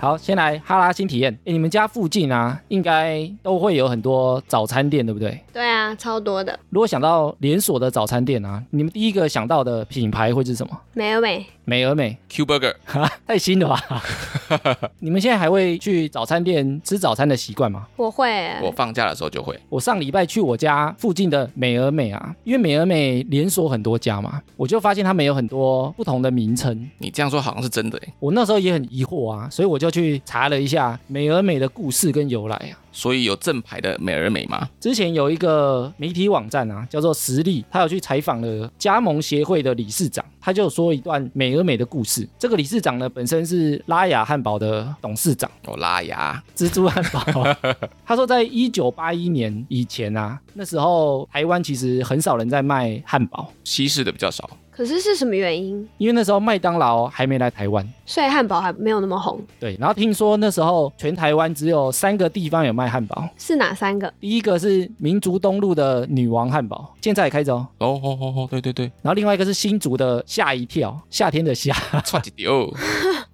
好，先来哈拉新体验。哎，你们家附近啊，应该都会有很多早餐店，对不对？对啊，超多的。如果想到连锁的早餐店啊，你们第一个想到的品牌会是什么？美而美。美而美 Q Burger，太新了吧？你们现在还会去早餐店吃早餐的习惯吗？我会，我放假的时候就会。我上礼拜去我家附近的美而美啊，因为美而美连锁很多家嘛，我就发现他们有很多不同的名称。你这样说好像是真的哎，我那时候也很疑惑啊，所以我就去查了一下美而美的故事跟由来啊。所以有正牌的美而美吗？之前有一个媒体网站啊，叫做实力，他有去采访了加盟协会的理事长，他就说一段美而美的故事。这个理事长呢，本身是拉雅汉堡的董事长哦，拉雅蜘蛛汉堡。他说，在一九八一年以前啊，那时候台湾其实很少人在卖汉堡，西式的比较少。可是是什么原因？因为那时候麦当劳还没来台湾，所以汉堡还没有那么红。对，然后听说那时候全台湾只有三个地方有卖汉堡，是哪三个？第一个是民族东路的女王汉堡，现在也开着哦。哦哦哦哦，对对对。然后另外一个是新竹的吓一跳，夏天的夏。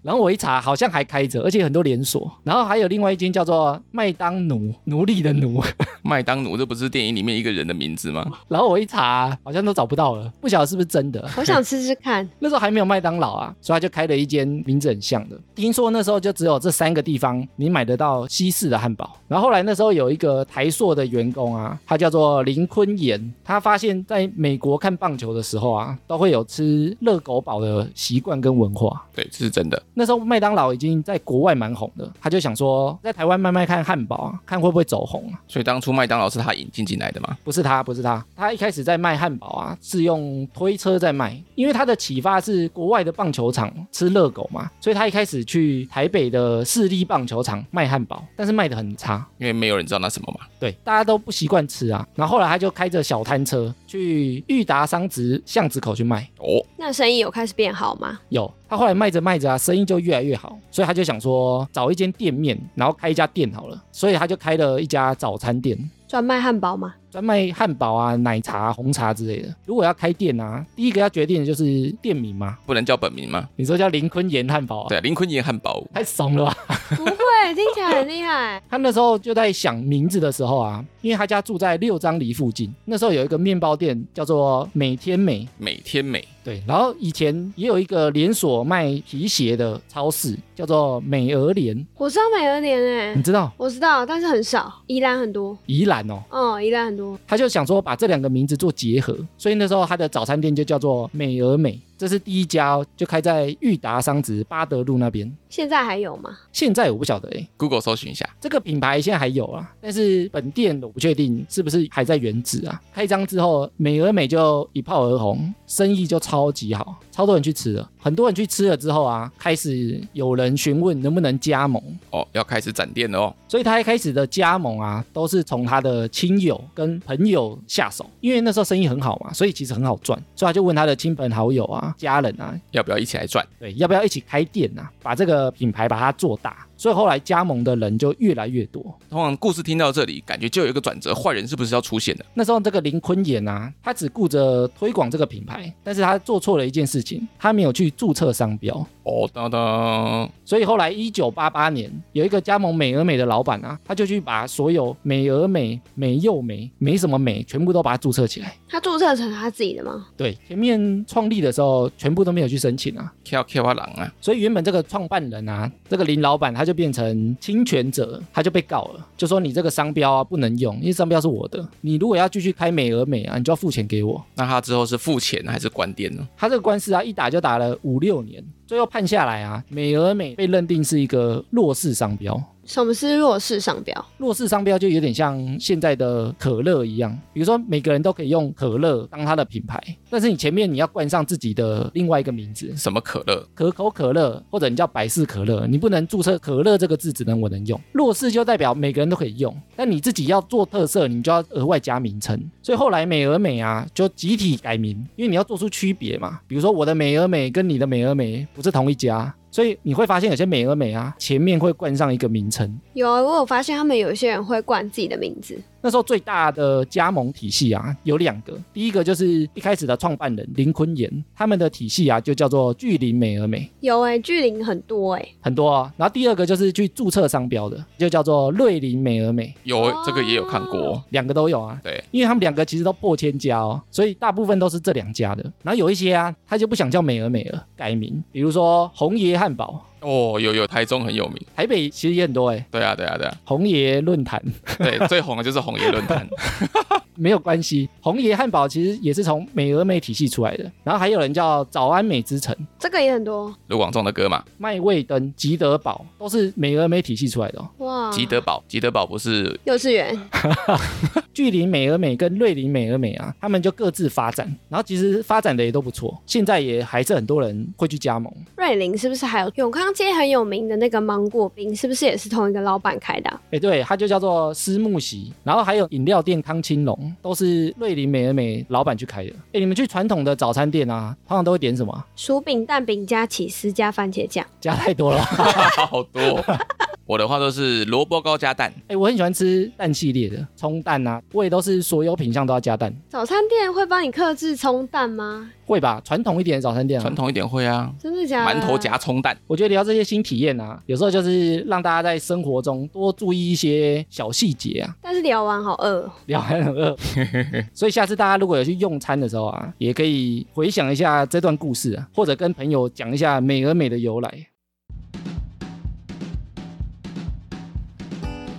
然后我一查，好像还开着，而且很多连锁。然后还有另外一间叫做麦当奴，奴隶的奴。麦当奴，这不是电影里面一个人的名字吗？然后我一查，好像都找不到了，不晓得是不是真的。我想吃吃看。那时候还没有麦当劳啊，所以他就开了一间名字很像的。听说那时候就只有这三个地方你买得到西式的汉堡。然后后来那时候有一个台塑的员工啊，他叫做林坤炎，他发现在美国看棒球的时候啊，都会有吃热狗堡的习惯跟文化。对，这是真的。那时候麦当劳已经在国外蛮红的，他就想说在台湾卖卖看汉堡啊，看会不会走红啊。所以当初麦当劳是他引进进来的吗？不是他，不是他，他一开始在卖汉堡啊，是用推车在卖，因为他的启发是国外的棒球场吃热狗嘛，所以他一开始去台北的市立棒球场卖汉堡，但是卖的很差，因为没有人知道那什么嘛。对，大家都不习惯吃啊。然后后来他就开着小摊车去裕达商职巷子口去卖。哦，那生意有开始变好吗？有。他后来卖着卖着啊，生意就越来越好，所以他就想说找一间店面，然后开一家店好了，所以他就开了一家早餐店，专卖汉堡吗？专卖汉堡啊、奶茶、红茶之类的。如果要开店啊，第一个要决定的就是店名嘛，不能叫本名吗？你说叫林坤炎汉堡啊？对，林坤炎汉堡太怂了吧？听起来很厉害。他那时候就在想名字的时候啊，因为他家住在六张犁附近，那时候有一个面包店叫做每天美，每天美。对，然后以前也有一个连锁卖皮鞋的超市，叫做美俄联。我知道美俄联哎，你知道？我知道，但是很少。宜兰很多。宜兰哦。哦，宜兰很多。他就想说把这两个名字做结合，所以那时候他的早餐店就叫做美俄美。这是第一家，就开在裕达商职巴德路那边。现在还有吗？现在我不晓得哎，Google 搜寻一下，这个品牌现在还有啊，但是本店我不确定是不是还在原址啊。开张之后，美而美就一炮而红，生意就超级好，超多人去吃了。很多人去吃了之后啊，开始有人询问能不能加盟哦，要开始展店了哦。所以他一开始的加盟啊，都是从他的亲友跟朋友下手，因为那时候生意很好嘛，所以其实很好赚，所以他就问他的亲朋好友啊。家人啊，要不要一起来赚？对，要不要一起开店啊？把这个品牌把它做大。所以后来加盟的人就越来越多。通常故事听到这里，感觉就有一个转折，坏人是不是要出现了？那时候这个林坤言啊，他只顾着推广这个品牌，但是他做错了一件事情，他没有去注册商标。哦，当当。所以后来一九八八年，有一个加盟美而美的老板啊，他就去把所有美而美、美又美、没什么美，全部都把它注册起来。他注册成他自己的吗？对，前面创立的时候全部都没有去申请啊。Q Q 啊狼啊！所以原本这个创办人啊，这个林老板他就变成侵权者，他就被告了，就说你这个商标啊不能用，因为商标是我的。你如果要继续开美而美啊，你就要付钱给我。那他之后是付钱还是关店呢？他这个官司啊，一打就打了五六年，最后判下来啊，美而美被认定是一个弱势商标。什么是弱势商标？弱势商标就有点像现在的可乐一样，比如说每个人都可以用可乐当它的品牌，但是你前面你要冠上自己的另外一个名字，什么可乐？可口可乐，或者你叫百事可乐，你不能注册可乐这个字，只能我能用。弱势就代表每个人都可以用，但你自己要做特色，你就要额外加名称。所以后来美而美啊，就集体改名，因为你要做出区别嘛。比如说我的美而美跟你的美而美不是同一家。所以你会发现有些美而美啊，前面会冠上一个名称。有啊，我有发现他们有些人会冠自己的名字。那时候最大的加盟体系啊有两个，第一个就是一开始的创办人林坤炎，他们的体系啊就叫做巨林美而美，有哎、巨灵很多哎、很多啊。然后第二个就是去注册商标的，就叫做瑞林美而美，有这个也有看过，两个都有啊。对，因为他们两个其实都破千家哦，所以大部分都是这两家的。然后有一些啊，他就不想叫美而美了，改名，比如说红爷汉堡，哦，有有台中很有名，台北其实也很多哎，对啊对啊对啊，红爷论坛。对，最红的就是红爷论坛，没有关系，红爷汉堡其实也是从美俄美体系出来的。然后还有人叫早安美之城、这个也很多卢广仲的歌嘛，麦味登、吉德堡都是美而美体系出来的、哦。哇，吉德堡，吉德堡不是幼稚园 距离美而美跟瑞林美而美啊，他们就各自发展，然后其实发展的也都不错，现在也还是很多人会去加盟。瑞林是不是还有永康街很有名的那个芒果冰，是不是也是同一个老板开的啊、哎，对，它就叫做思慕席，然后还有饮料店康青龙，都是瑞林美而美老板去开的。哎，你们去传统的早餐店啊，通常都会点什么啊？薯饼、蛋饼加起司加番茄酱，加太多了。好多。我的话都是萝卜糕加蛋，哎，我很喜欢吃蛋系列的，葱蛋啊，我也都是所有品相都要加蛋，早餐店会帮你克制葱蛋吗？会吧？传统一点的早餐店啊传，统一点会啊，真的假的？馒头夹葱蛋，我觉得聊这些新体验啊，有时候就是让大家在生活中多注意一些小细节啊。但是聊完好饿哦，聊完很饿，所以下次大家如果有去用餐的时候啊，也可以回想一下这段故事啊，或者跟朋友讲一下美而美的由来。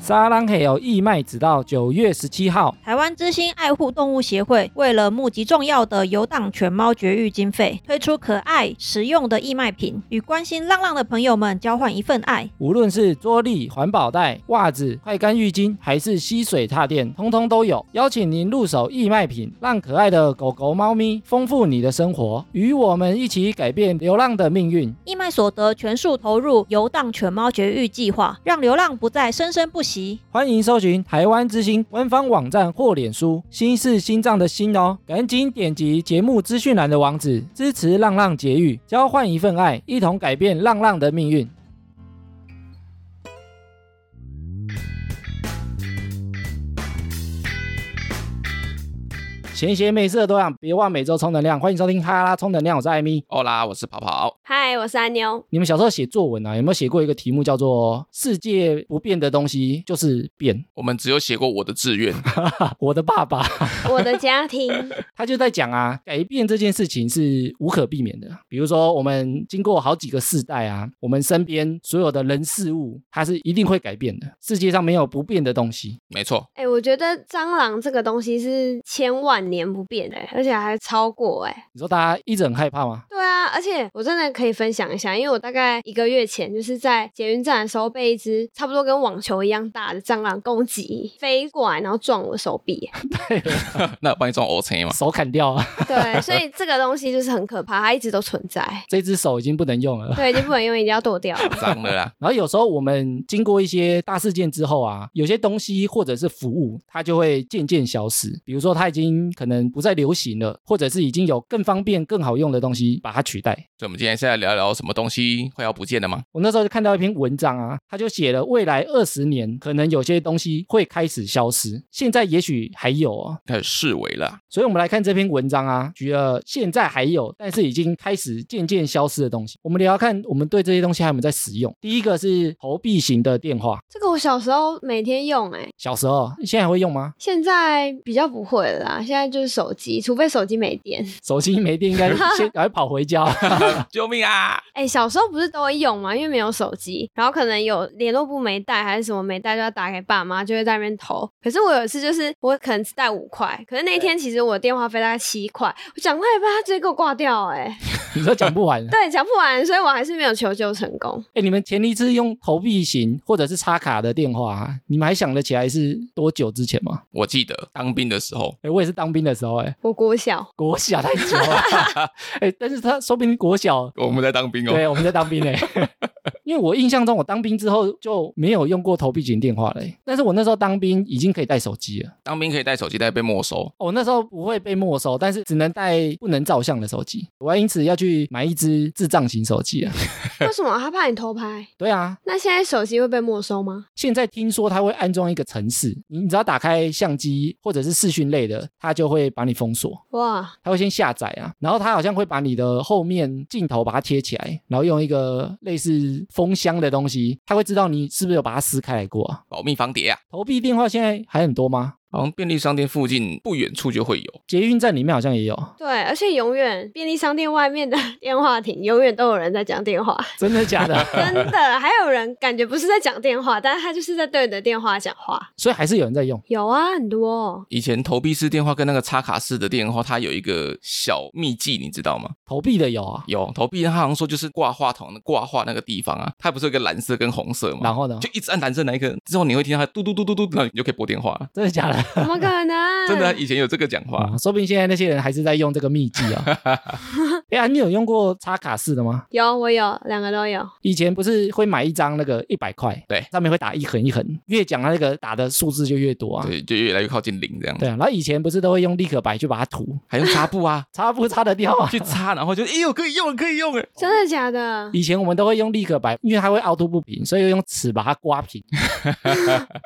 沙朗黑有义卖，直到九月十七号。台湾之星爱护动物协会为了募集重要的游荡犬猫绝育经费，推出可爱实用的义卖品，与关心浪浪的朋友们交换一份爱。无论是桌历、环保袋、袜子、快干浴巾，还是吸水踏垫，通通都有。邀请您入手义卖品，让可爱的狗狗、猫咪丰富你的生活，与我们一起改变流浪的命运。义卖所得全数投入游荡犬猫绝育计划，让流浪不再生生不息。欢迎搜寻台湾之星官方网站或脸书“心是心脏的心”哦，赶紧点击节目资讯栏的网址，支持浪浪节育，交换一份爱，一同改变浪浪的命运。闲闲没事的多养，别忘每周充能量。欢迎收听哈拉充能量，我是艾米。欧啦，我是跑跑，嗨，我是阿妞。你们小时候写作文啊，有没有写过一个题目叫做“世界不变的东西就是变我们只有写过我的志愿，”？我的爸爸。我的家庭，他就在讲啊，改变这件事情是无可避免的。比如说，我们经过好几个世代啊，我们身边所有的人事物，它是一定会改变的。世界上没有不变的东西。没错，哎、我觉得蟑螂这个东西是千万年不变的、而且还超过哎、你说大家一直很害怕吗？对啊，而且我真的可以分享一下，因为我大概一个月前就是在捷运站的时候被一只差不多跟网球一样大的蟑螂攻击，飞过来然后撞我手臂。那我帮你撞 O C 嘛，手砍掉啊，对，所以这个东西就是很可怕，它一直都存在。这只手已经不能用了。对，已经不能用，一定要剁掉了。脏了啦，然后有时候我们经过一些大事件之后啊，有些东西或者是服务，它就会渐渐消失。比如说它已经可能不再流行了，或者是已经有更方便、更好用的东西把它取代。所以我们今天是在聊聊什么东西快要不见了吗？我那时候就看到一篇文章啊，他就写了未来二十年可能有些东西会开始消失，现在也许还有哦。开始视为了，所以我们来看这篇文章啊，举了现在还有，但是已经开始渐渐消失的东西。我们聊聊看，我们对这些东西还有没有在使用。第一个是投币型的电话，这个我小时候每天用、哎，小时候现在还会用吗？现在比较不会了啦。现在就是手机，除非手机没电。手机没电，应该 先赶快跑回家。救命啊！哎、小时候不是都会用吗？因为没有手机，然后可能有联络簿没带，还是什么没带，就要打给爸妈，就会在那边投。可是我有一次就是我可能只带五块，可是那天其实我电话费大概七块，我讲快一半，他直接给我挂掉、哎，你说讲不完。对，讲不完，所以我还是没有求救成功。哎，你们前一次用投币型或者是插卡的电话、啊，你们还想得起来是多久之前吗？我记得当兵的时候，哎，我也是当兵的时候，哎，我国小，国小太久了，哎，但是他说不定国小，我们在当兵哦，对，我们在当兵哎，因为我印象中我当兵之后就没有用过投币型电话了欸，但是我那时候当兵已经可以带手机了。当兵可以带手机，但被没收。我那时候不会被没收，但是只能带不能照相的手机。我还因此要去买一只智障型手机啊。为什么他怕你偷拍？对啊，那现在手机会被没收吗？现在听说它会安装一个程式，你只要打开相机或者是视讯类的，它就会把你封锁。哇，它会先下载啊，然后它好像会把你的后面镜头把它贴起来，然后用一个类似封箱的东西，他会知道你是不是有把它撕开来过啊。保密防谍啊！投币电话现在还很多吗？好像便利商店附近不远处就会有。捷运站里面好像也有，对，而且永远便利商店外面的电话亭永远都有人在讲电话，真的假的？真的，还有人感觉不是在讲电话，但是他就是在对你的电话讲话。所以还是有人在用。有啊，很多、哦。以前投币式电话跟那个插卡式的电话，它有一个小秘技，你知道吗？投币的有啊，有投币，他好像说就是挂话筒的挂话那个地方啊，它不是有个蓝色跟红色吗？然后呢？就一直按蓝色那一个，之后你会听到它嘟嘟嘟嘟嘟，然后你就可以拨电话了。真的假的？怎么可能？真的啊，以前有这个讲话。啊，说不定现在那些人还是在用这个秘技啊。哎呀，你有用过插卡式的吗？有，我有，两个都有。以前不是会买一张那个一百块，对上面会打一横一横，越讲它那个打的数字就越多啊。对，就越来越靠近零这样。对啊，然后以前不是都会用立可白去把它涂，还用擦布啊，擦布擦得掉啊？去擦，然后就哎呦可以用了，可以用了。真的假的？以前我们都会用立可白，因为它会凹凸不平，所以用尺把它刮平。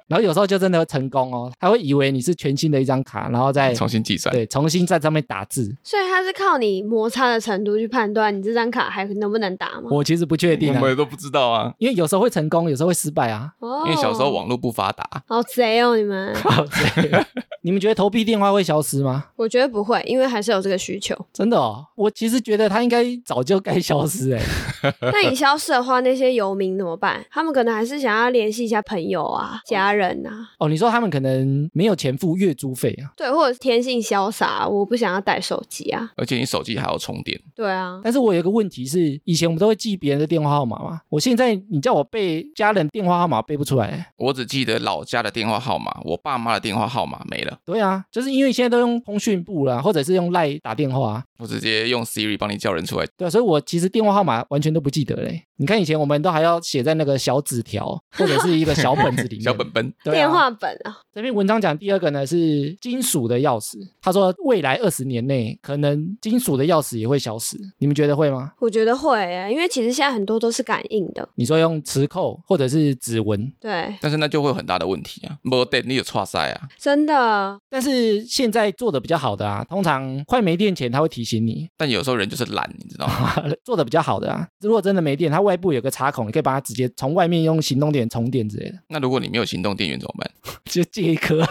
然后有时候就真的会成功哦，他会以为你是全新的一张卡，然后再重新计算。对重新在上面打字。所以它是靠你摩擦的程度去判断你这张卡还能不能打吗？我其实不确定啊，我们都不知道啊，因为有时候会成功，有时候会失败啊。哦因为小时候网络不发达。好贼哦，你们。好贼你们觉得投币电话会消失吗？我觉得不会，因为还是有这个需求。真的哦，我其实觉得它应该早就该消失哎。那你消失的话，那些游民怎么办？他们可能还是想要联系一下朋友啊、家人啊，哦，你说他们可能没有钱付月租费啊？对，或者是天性潇洒，我不想要带手机啊。而且你手机还要充电，对啊，但是我有一个问题是，以前我们都会记别人的电话号码嘛，我现在你叫我背家人电话号码背不出来。我只记得老家的电话号码，我爸妈的电话号码没了，对啊，就是因为现在都用通讯部啦，或者是用赖打电话啊。我直接用 Siri 帮你叫人出来。对啊，所以我其实电话号码完全都不记得嘞。你看以前我们都还要写在那个小纸条或者是一个小本子里面。小本本，对啊电话本啊，这篇文章讲第二个呢是金属的钥匙，他说未来二十年内可能金属的钥匙也会消失，你们觉得会吗？我觉得会耶，因为其实现在很多都是感应的。你说用磁扣或者是指纹，对，但是那就会有很大的问题啊，没电你有错塞啊，真的，但是现在做的比较好的啊，通常快没电前他会提醒你，但有时候人就是懒，你知道吗？做的比较好的啊。如果真的没电，它外部有个插孔，你可以把它直接从外面用行动电源充电之类的，那如果你没有行动电源怎么办？就借一颗，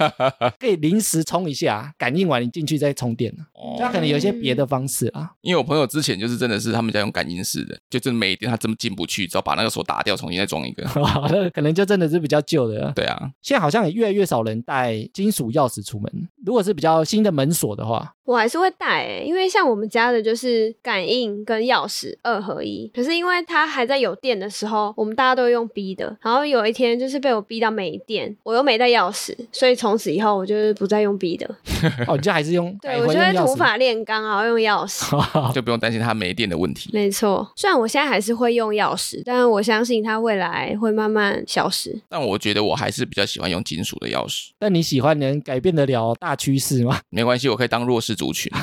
可以临时充一下，感应完你进去再充电。哦它可能有一些别的方式啊。因为我朋友之前就是真的是他们家用感应式的，就真的没电，他真的进不去，只要把那个锁打掉，重新再装一个。那可能就真的是比较旧的。对啊，现在好像也越来越少人带金属钥匙出门。如果是比较新的门锁的话，我还是会带诶，因为像我们家的就是感应跟钥匙二合一。可是因为它还在有电的时候，我们大家都用 B 的。然后有一天就是被我逼到没电，我又没带钥匙，所以从此以后我就是不再用 B 的。哦，你就还是用对我就。会土法炼钢啊，用钥匙。就不用担心它没电的问题。没错，虽然我现在还是会用钥匙，但是我相信它未来会慢慢消失。但我觉得我还是比较喜欢用金属的钥匙，但你喜欢能改变得了大趋势吗？没关系，我可以当弱势族群。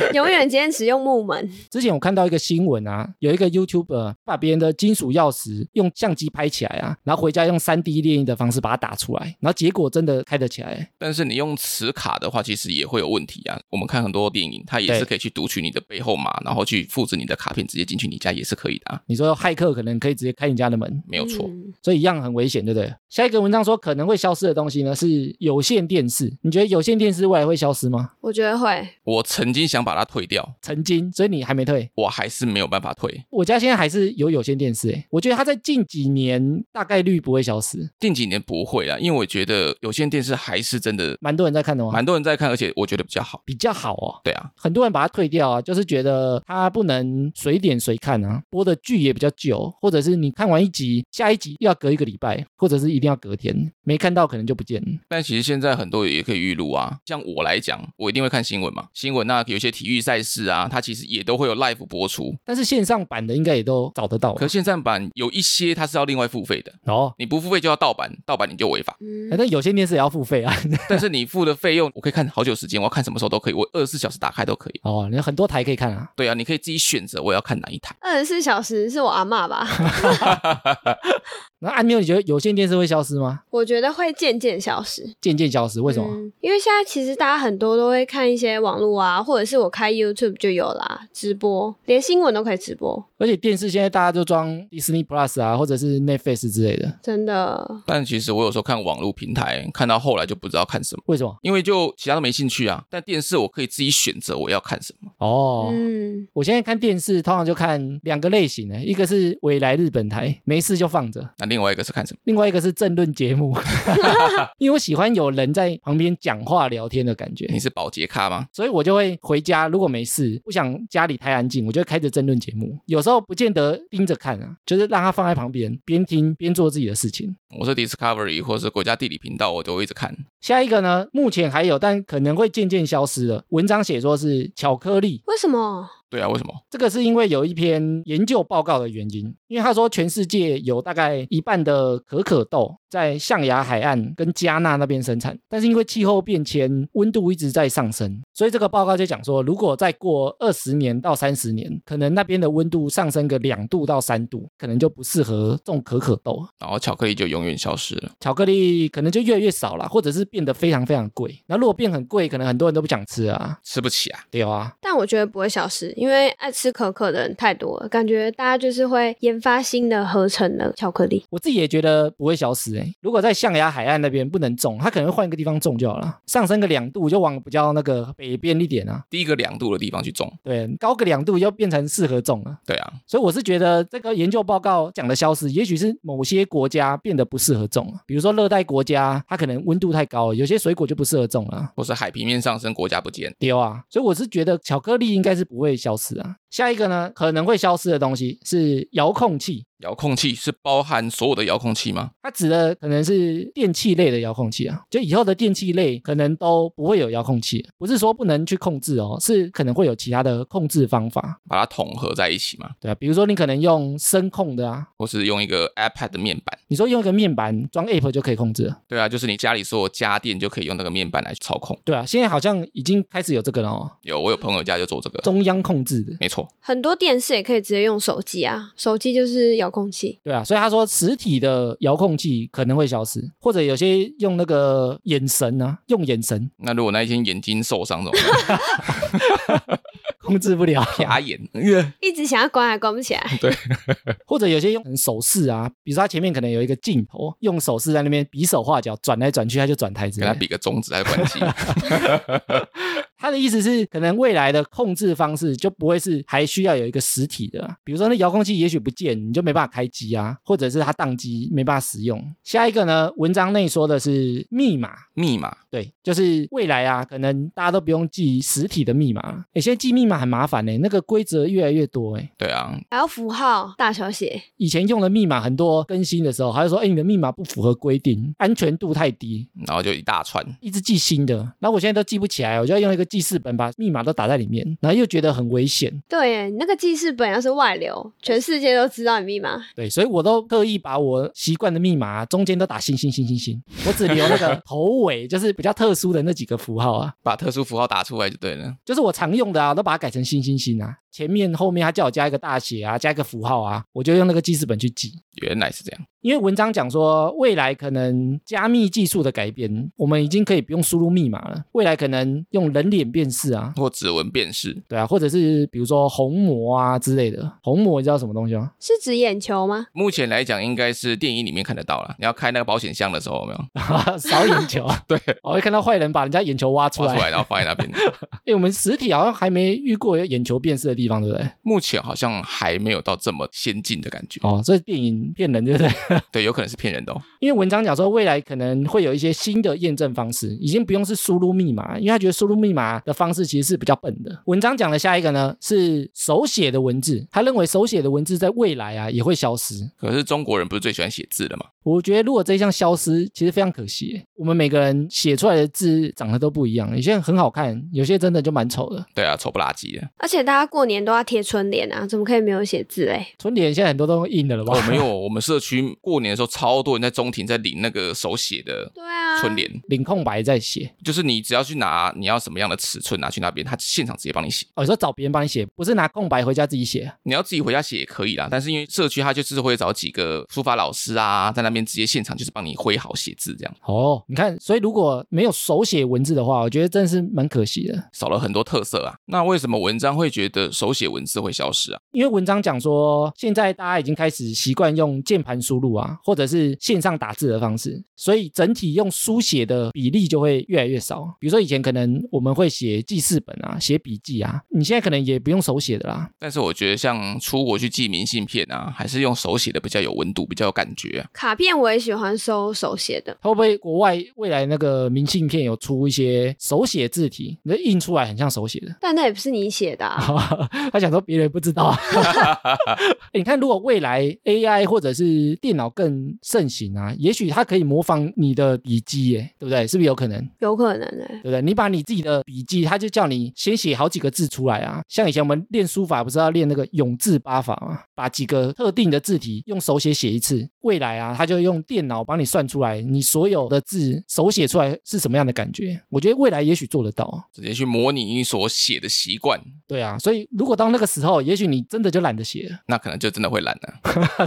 永远坚持用木门，之前我看到一个新闻啊，有一个 YouTuber 把别人的金属钥匙用相机拍起来啊，然后回家用 3D 列印的方式把它打出来，然后结果真的开得起来。但是你用磁卡的话，其实也会有问题啊。我们看很多电影，它也是可以去读取你的背后码，然后去复制你的卡片，直接进去你家也是可以的、啊，你说骇客可能可以直接开你家的门，没有错。嗯所以一样很危险，对不对？下一个文章说可能会消失的东西呢是有线电视，你觉得有线电视未来会消失吗？我觉得会。我曾经想把它退掉，曾经，所以你还没退。我还是没有办法退。我家现在还是有有线电视，诶，我觉得它在近几年大概率不会消失，近几年不会啦，因为我觉得有线电视还是真的蛮多人在看的吗？蛮多人在看，而且我觉得比较好。比较好哦。对啊，很多人把它退掉啊，就是觉得它不能随点随看啊，播的剧也比较久，或者是你看完一集，下一集又要隔一个礼拜，或者是一定要隔天，没看到可能就不见了。但其实现在很多也可以预录啊。像我来讲，我一定会看新闻嘛，新闻那有些体育赛事啊，它其实也都会有 live 播出。但是线上版的应该也都找得到吧。可线上版有一些它是要另外付费的，哦，你不付费就要盗版，盗版你就违法。嗯哎，但有些电视也要付费啊。但是你付的费用，我可以看好久时间，我要看什么时候都可以，我二十四小时打开都可以。哦，你有很多台可以看啊。对啊，你可以自己选择我要看哪一台。二十四小时是我阿妈吧？那按钮你觉得有线电视会消失吗？我觉得会渐渐消失。渐渐消失，为什么？嗯因为现在其实大家很多都会看一些网络啊，或者是我开 YouTube 就有啦，直播，连新闻都可以直播，而且电视现在大家都装 Disney Plus 啊，或者是 Netflix 之类的，真的。但其实我有时候看网络平台，看到后来就不知道看什么，为什么？因为就其他都没兴趣啊。但电视我可以自己选择我要看什么。哦，嗯，我现在看电视通常就看两个类型的，一个是未来日本台，没事就放着；那另外一个是看什么？另外一个是政论节目，因为我喜欢有人在旁边讲话聊天的感觉你，是保洁咖吗？所以我就会回家，如果没事，不想家里太安静，我就会开着政论节目。有时候不见得盯着看啊，就是让它放在旁边，边听边做自己的事情。我是 Discovery 或者是国家地理频道，我都会一直看。下一个呢，目前还有，但可能会渐渐消失了。文章写说是巧克力，为什么？对啊，为什么？这个是因为有一篇研究报告的原因，因为他说全世界有大概一半的可可豆在象牙海岸跟加纳那边生产，但是因为气候变迁，温度一直在上升，所以这个报告就讲说，如果再过二十年到三十年，可能那边的温度上升个两度到三度，可能就不适合种可可豆，然后巧克力就永远消失了。巧克力可能就越来越少了，或者是变得非常非常贵。那如果变很贵，可能很多人都不想吃啊，吃不起啊！对啊。但我觉得不会消失，因为爱吃可可的人太多了，感觉大家就是会研发新的合成的巧克力。我自己也觉得不会消失诶、如果在象牙海岸那边不能种，它可能会换一个地方种就好了，上升个两度就往比较那个北边一点啊。低个两度的地方去种。对，高个两度就变成适合种了。对啊，所以我是觉得这个研究报告讲的消失，也许是某些国家变得不适合种了，比如说热带国家，它可能温度太高了，有些水果就不适合种了。或是海平面上升，国家不见。丢啊，所以我是觉得巧克力应该是不会消失啊。下一个呢，可能会消失的东西是遥控器，遥控器是包含所有的遥控器吗？它指的可能是电器类的遥控器啊，就以后的电器类可能都不会有遥控器，不是说不能去控制哦，是可能会有其他的控制方法，把它统合在一起嘛？对啊，比如说你可能用声控的啊，或是用一个 iPad 的面板？你说用一个面板装 App 就可以控制了，对啊，就是你家里所有家电就可以用那个面板来操控。对啊，现在好像已经开始有这个了哦，有，我有朋友家就做这个，中央控制的，没错。很多电视也可以直接用手机啊，手机就是遥控器。对啊，所以他说实体的遥控器可能会消失，或者有些用那个眼神啊，用眼神那如果那一天眼睛受伤怎么办？控制不了，瞎眼，一直想要关还关不起来，对或者有些用手势啊，比如说他前面可能有一个镜头，用手势在那边比手画脚，转来转去，他就转台之类的。给他比个中指还是关机？他的意思是，可能未来的控制方式就不会是还需要有一个实体的啊，比如说那遥控器也许不见，你就没办法开机啊，或者是它宕机没办法使用。下一个呢，文章内说的是密码，密码对，就是未来啊，可能大家都不用记实体的密码了。诶，现在记密码很麻烦呢，那个规则越来越多诶。对啊，还有符号大小写。以前用的密码很多更新的时候，还是说，哎，你的密码不符合规定，安全度太低，然后就一大串，一直记新的。然后我现在都记不起来，我就要用一个记事本把密码都打在里面，然后又觉得很危险。对，你那个记事本要是外流，全世界都知道你密码。对，所以我都特意把我习惯的密码中间都打星星星星星，我只留那个头尾，就是比较特殊的那几个符号啊，把特殊符号打出来就对了。就是我常用的啊，都把它改成星星星啊。前面后面他叫我加一个大写啊，加一个符号啊，我就用那个记事本去记。原来是这样，因为文章讲说，未来可能加密技术的改变，我们已经可以不用输入密码了。未来可能用人脸辨识啊，或指纹辨识，对啊，或者是比如说虹膜啊之类的。虹膜你知道什么东西吗？是指眼球吗？目前来讲应该是电影里面看得到了。你要开那个保险箱的时候，有没有 扫眼球啊，对，我会看到坏人把人家眼球挖出来。挖出来然后放在那边？哎，我们实体好像还没遇过有眼球辨识的地方，对不对？目前好像还没有到这么先进的感觉。哦，所以电影骗人，对不对？对，有可能是骗人的哦。因为文章讲说，未来可能会有一些新的验证方式，已经不用是输入密码，因为他觉得输入密码的方式其实是比较笨的。文章讲的下一个呢是手写的文字，他认为手写的文字在未来啊也会消失。可是中国人不是最喜欢写字的吗？我觉得如果这一项消失，其实非常可惜。我们每个人写出来的字长得都不一样，有些很好看，有些真的就蛮丑的。对啊，丑不拉几的。而且大家过年都要贴春联啊，怎么可以没有写字哎？春联现在很多都用印的了吧？哦，没有，我们社区过年的时候，超多人在中庭在领那个手写的对啊，春联，领空白在写。就是你只要去拿你要什么样的尺寸拿去那边，他现场直接帮你写。哦，你说找别人帮你写，不是拿空白回家自己写。你要自己回家写也可以啦，但是因为社区他就是会找几个书法老师啊，在那边直接现场就是帮你挥好写字，这样哦，你看，所以如果没有手写文字的话，我觉得真的是蛮可惜的。少了很多特色啊。那为什么文章会觉得手写文字会消失啊？因为文章讲说，现在大家已经开始习惯用键盘输入啊，或者是线上打字的方式，所以整体用书写的比例就会越来越少。比如说以前可能我们会写记事本啊，写笔记啊，你现在可能也不用手写的啦。但是我觉得像出国去寄明信片啊，还是用手写的比较有温度，比较有感觉啊。卡片我也喜欢收手写的，会不会国外未来那个明信片有出一些手写字体，那印出来很像手写的？但那也不是你写的、啊。他想说别人不知道啊。欸你看，如果未来 AI 或者是电脑更盛行啊，也许它可以模仿你的笔记，耶，对不对？是不是有可能？有可能哎、对不对？你把你自己的笔记，他就叫你先写好几个字出来啊。像以前我们练书法，不是要练那个永字八法吗？把几个特定的字体用手写写一次。未来啊，他就用电脑帮你算出来，你所有的字手写出来是什么样的感觉。我觉得未来也许做得到。直接去模拟你所写的习惯，对啊，所以如果到那个时候，也许你真的就懒得写了。那可能就真的会懒了。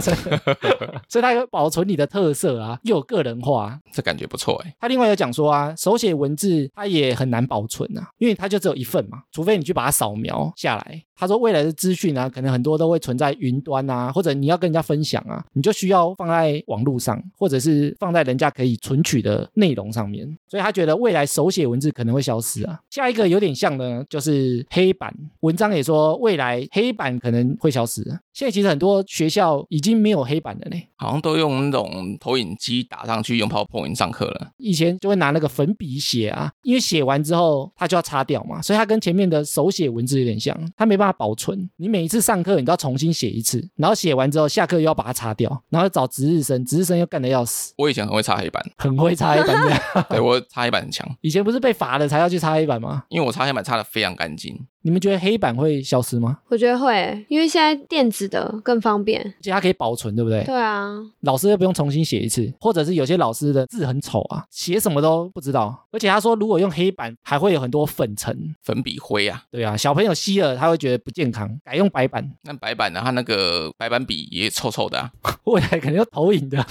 所以它有保存你的特色啊，又有个人化。这感觉不错哎。他另外有讲说啊，手写文字它也很难保存啊，因为它就只有一份嘛，除非你去把它扫描下来。他说未来的资讯啊，可能很多都会存在云端啊，或者你要跟人家分享啊，你就需要放在网络上，或者是放在人家可以存取的内容上面。所以他觉得未来手写文字可能会消失啊。下一个有点像的，就是黑板文章也说未来黑板可能会消失啊。现在其实很多学校已经没有黑板了呢。好像都用那种投影机打上去，用 PowerPoint 上课了。以前就会拿那个粉笔写啊，因为写完之后它就要擦掉嘛，所以它跟前面的手写文字有点像，它没办法保存。你每一次上课你都要重新写一次，然后写完之后下课又要把它擦掉，然后找值日生，值日生又干得要死，我以前很会擦黑板，很会擦黑板的。对我擦黑板很强，以前不是被罚了才要去擦黑板吗？因为我擦黑板擦的非常干净。你们觉得黑板会消失吗？我觉得会欸，因为现在电子的更方便。而且它可以保存，对不对？对啊，老师又不用重新写一次，或者是有些老师的字很丑啊，写什么都不知道。而且他说，如果用黑板，还会有很多粉尘。粉笔灰啊，对啊，小朋友吸了他会觉得不健康，改用白板，那白板呢？它那个白板笔也臭臭的啊。未来可能要投影的。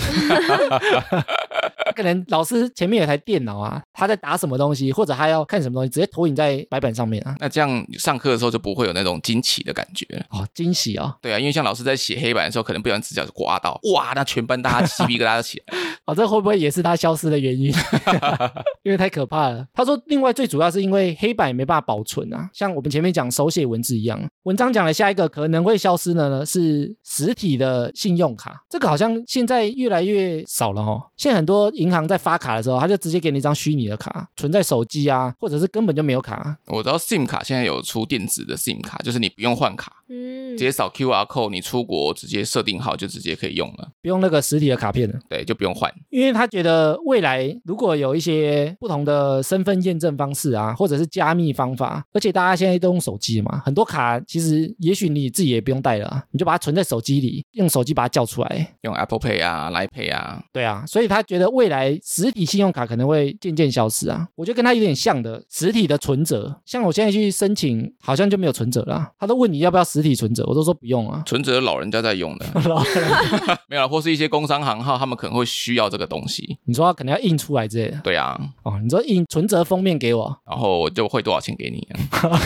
可能老师前面有台电脑啊，他在打什么东西，或者他要看什么东西，直接投影在白板上面啊。那这样上课的时候就不会有那种惊奇的感觉了。哦，惊喜啊、对啊，因为像老师在写黑板的时候，可能不小心指甲就刮到，哇，那全班大家鸡皮疙瘩都起来。哦，这会不会也是他消失的原因？因为太可怕了。他说，另外最主要是因为黑板也没办法保存啊，像我们前面讲手写文字一样。文章讲的下一个可能会消失的呢是实体的信用卡，这个好像现在越来越少了哦。现在很多银行在发卡的时候，他就直接给你一张虚拟的卡，存在手机啊，或者是根本就没有卡。我知道 SIM 卡现在有出电子的 SIM 卡，就是你不用换卡，嗯直，接扫 QR code，你出国直接设定好就直接可以用了。不用那个实体的卡片了，对，就不用换。因为他觉得未来如果有一些不同的身份验证方式啊，或者是加密方法，而且大家现在都用手机嘛，很多卡其实也许你自己也不用带了啊，你就把它存在手机里，用手机把它叫出来。用 Apple Pay 啊、来 Pay 啊，对啊，所以他觉得未来实体信用卡可能会渐渐消失啊。我觉得跟他有点像的，实体的存折，像我现在去申请，好像就没有存折了啊。他都问你要不要实体存折，我都说不用啊。存折老人家在用的，没有啦，或是一些工商行号，他们可能会需要这个东西。你说他可能要印出来之类的对啊，哦，你说印存折封面给我，然后我就汇多少钱给你、啊。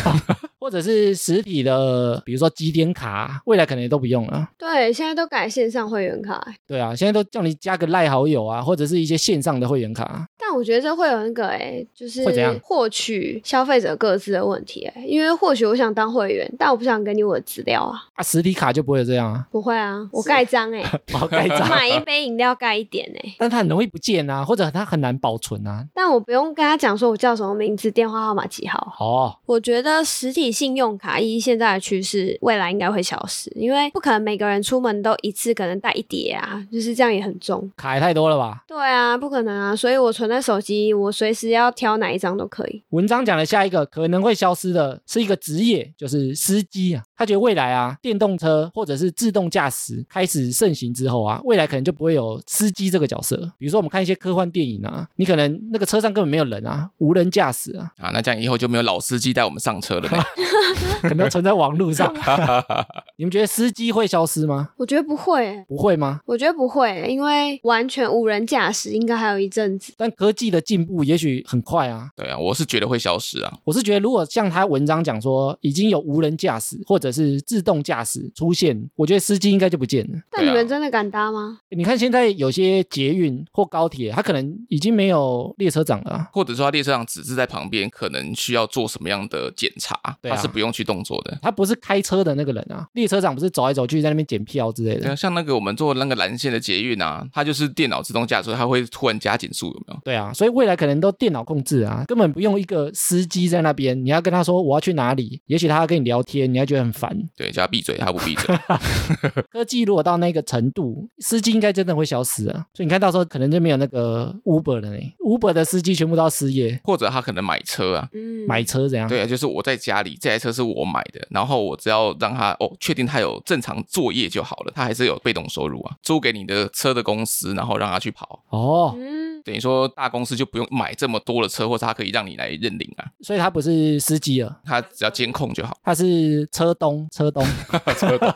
或者是实体的，比如说积点卡，未来可能也都不用了。对，现在都改线上会员卡欸，对啊，现在都叫你加个赖好友啊，或者是一些线上的会员卡但我觉得这会有那个哎、就是会怎样获取消费者各自的问题哎、因为或许我想当会员，但我不想给你我的资料啊。啊，实体卡就不会有这样啊，不会啊，我盖章哎、好盖章，买一杯饮料盖一点哎、但它很容易不见啊，或者它很难保存啊。但我不用跟他讲说我叫什么名字、电话号码几号。哦，我觉得实体信用卡依现在的趋势，未来应该会消失，因为不可能每个人出门都一次可能带一叠啊，就是这样也很重。卡也太多了吧？对啊，不可能啊，所以我存在手机，我随时要挑哪一张都可以。文章讲的下一个可能会消失的是一个职业，就是司机啊。他觉得未来啊，电动车或者是自动驾驶开始盛行之后啊，未来可能就不会有司机这个角色。比如说我们看一些科幻电影啊，你可能那个车上根本没有人啊，无人驾驶啊，啊，那这样以后就没有老司机带我们上车了呢。可能存在网络上。你们觉得司机会消失吗？我觉得不会欸、不会吗？我觉得不会欸、因为完全无人驾驶应该还有一阵子。但科技的进步也许很快啊。对啊，我是觉得会消失啊。我是觉得，如果像他文章讲说，已经有无人驾驶或者是自动驾驶出现，我觉得司机应该就不见了。但你们真的敢搭吗？你看现在有些捷运或高铁，它可能已经没有列车长了啊、或者说，他列车长只是在旁边，可能需要做什么样的检查，对啊他是不用去动作的。他不是开车的那个人啊，列车长不是走来走去在那边检票之类对啊，的。像那个我们坐那个蓝线的捷运啊，它就是电脑自动驾驶，它会突然加减速，有没有？对啊，所以未来可能都电脑控制啊，根本不用一个司机在那边，你要跟他说我要去哪里，也许他要跟你聊天，你还觉得很烦。对，叫他闭嘴，他不闭嘴。科技如果到那个程度，司机应该真的会消失啊。所以你看到时候可能就没有那个 Uber 了呢，Uber 的司机全部都要失业，或者他可能买车啊，嗯，买车怎样？对啊，就是我在家里这台车是我买的，然后我只要让他哦确定他有正常作业就好了，他还是有被动收入啊，租给你的车的公司，然后让他去跑，哦，嗯，等于说大公司就不用买这么多的车，或者他可以让你来认领啊，所以他不是司机了，他只要监控就好。他是车东，车东，车东，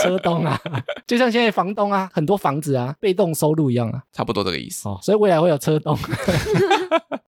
车东啊，就像现在房东啊，很多房子啊，被动收入一样啊。差不多这个意思。哦，所以未来会有车东。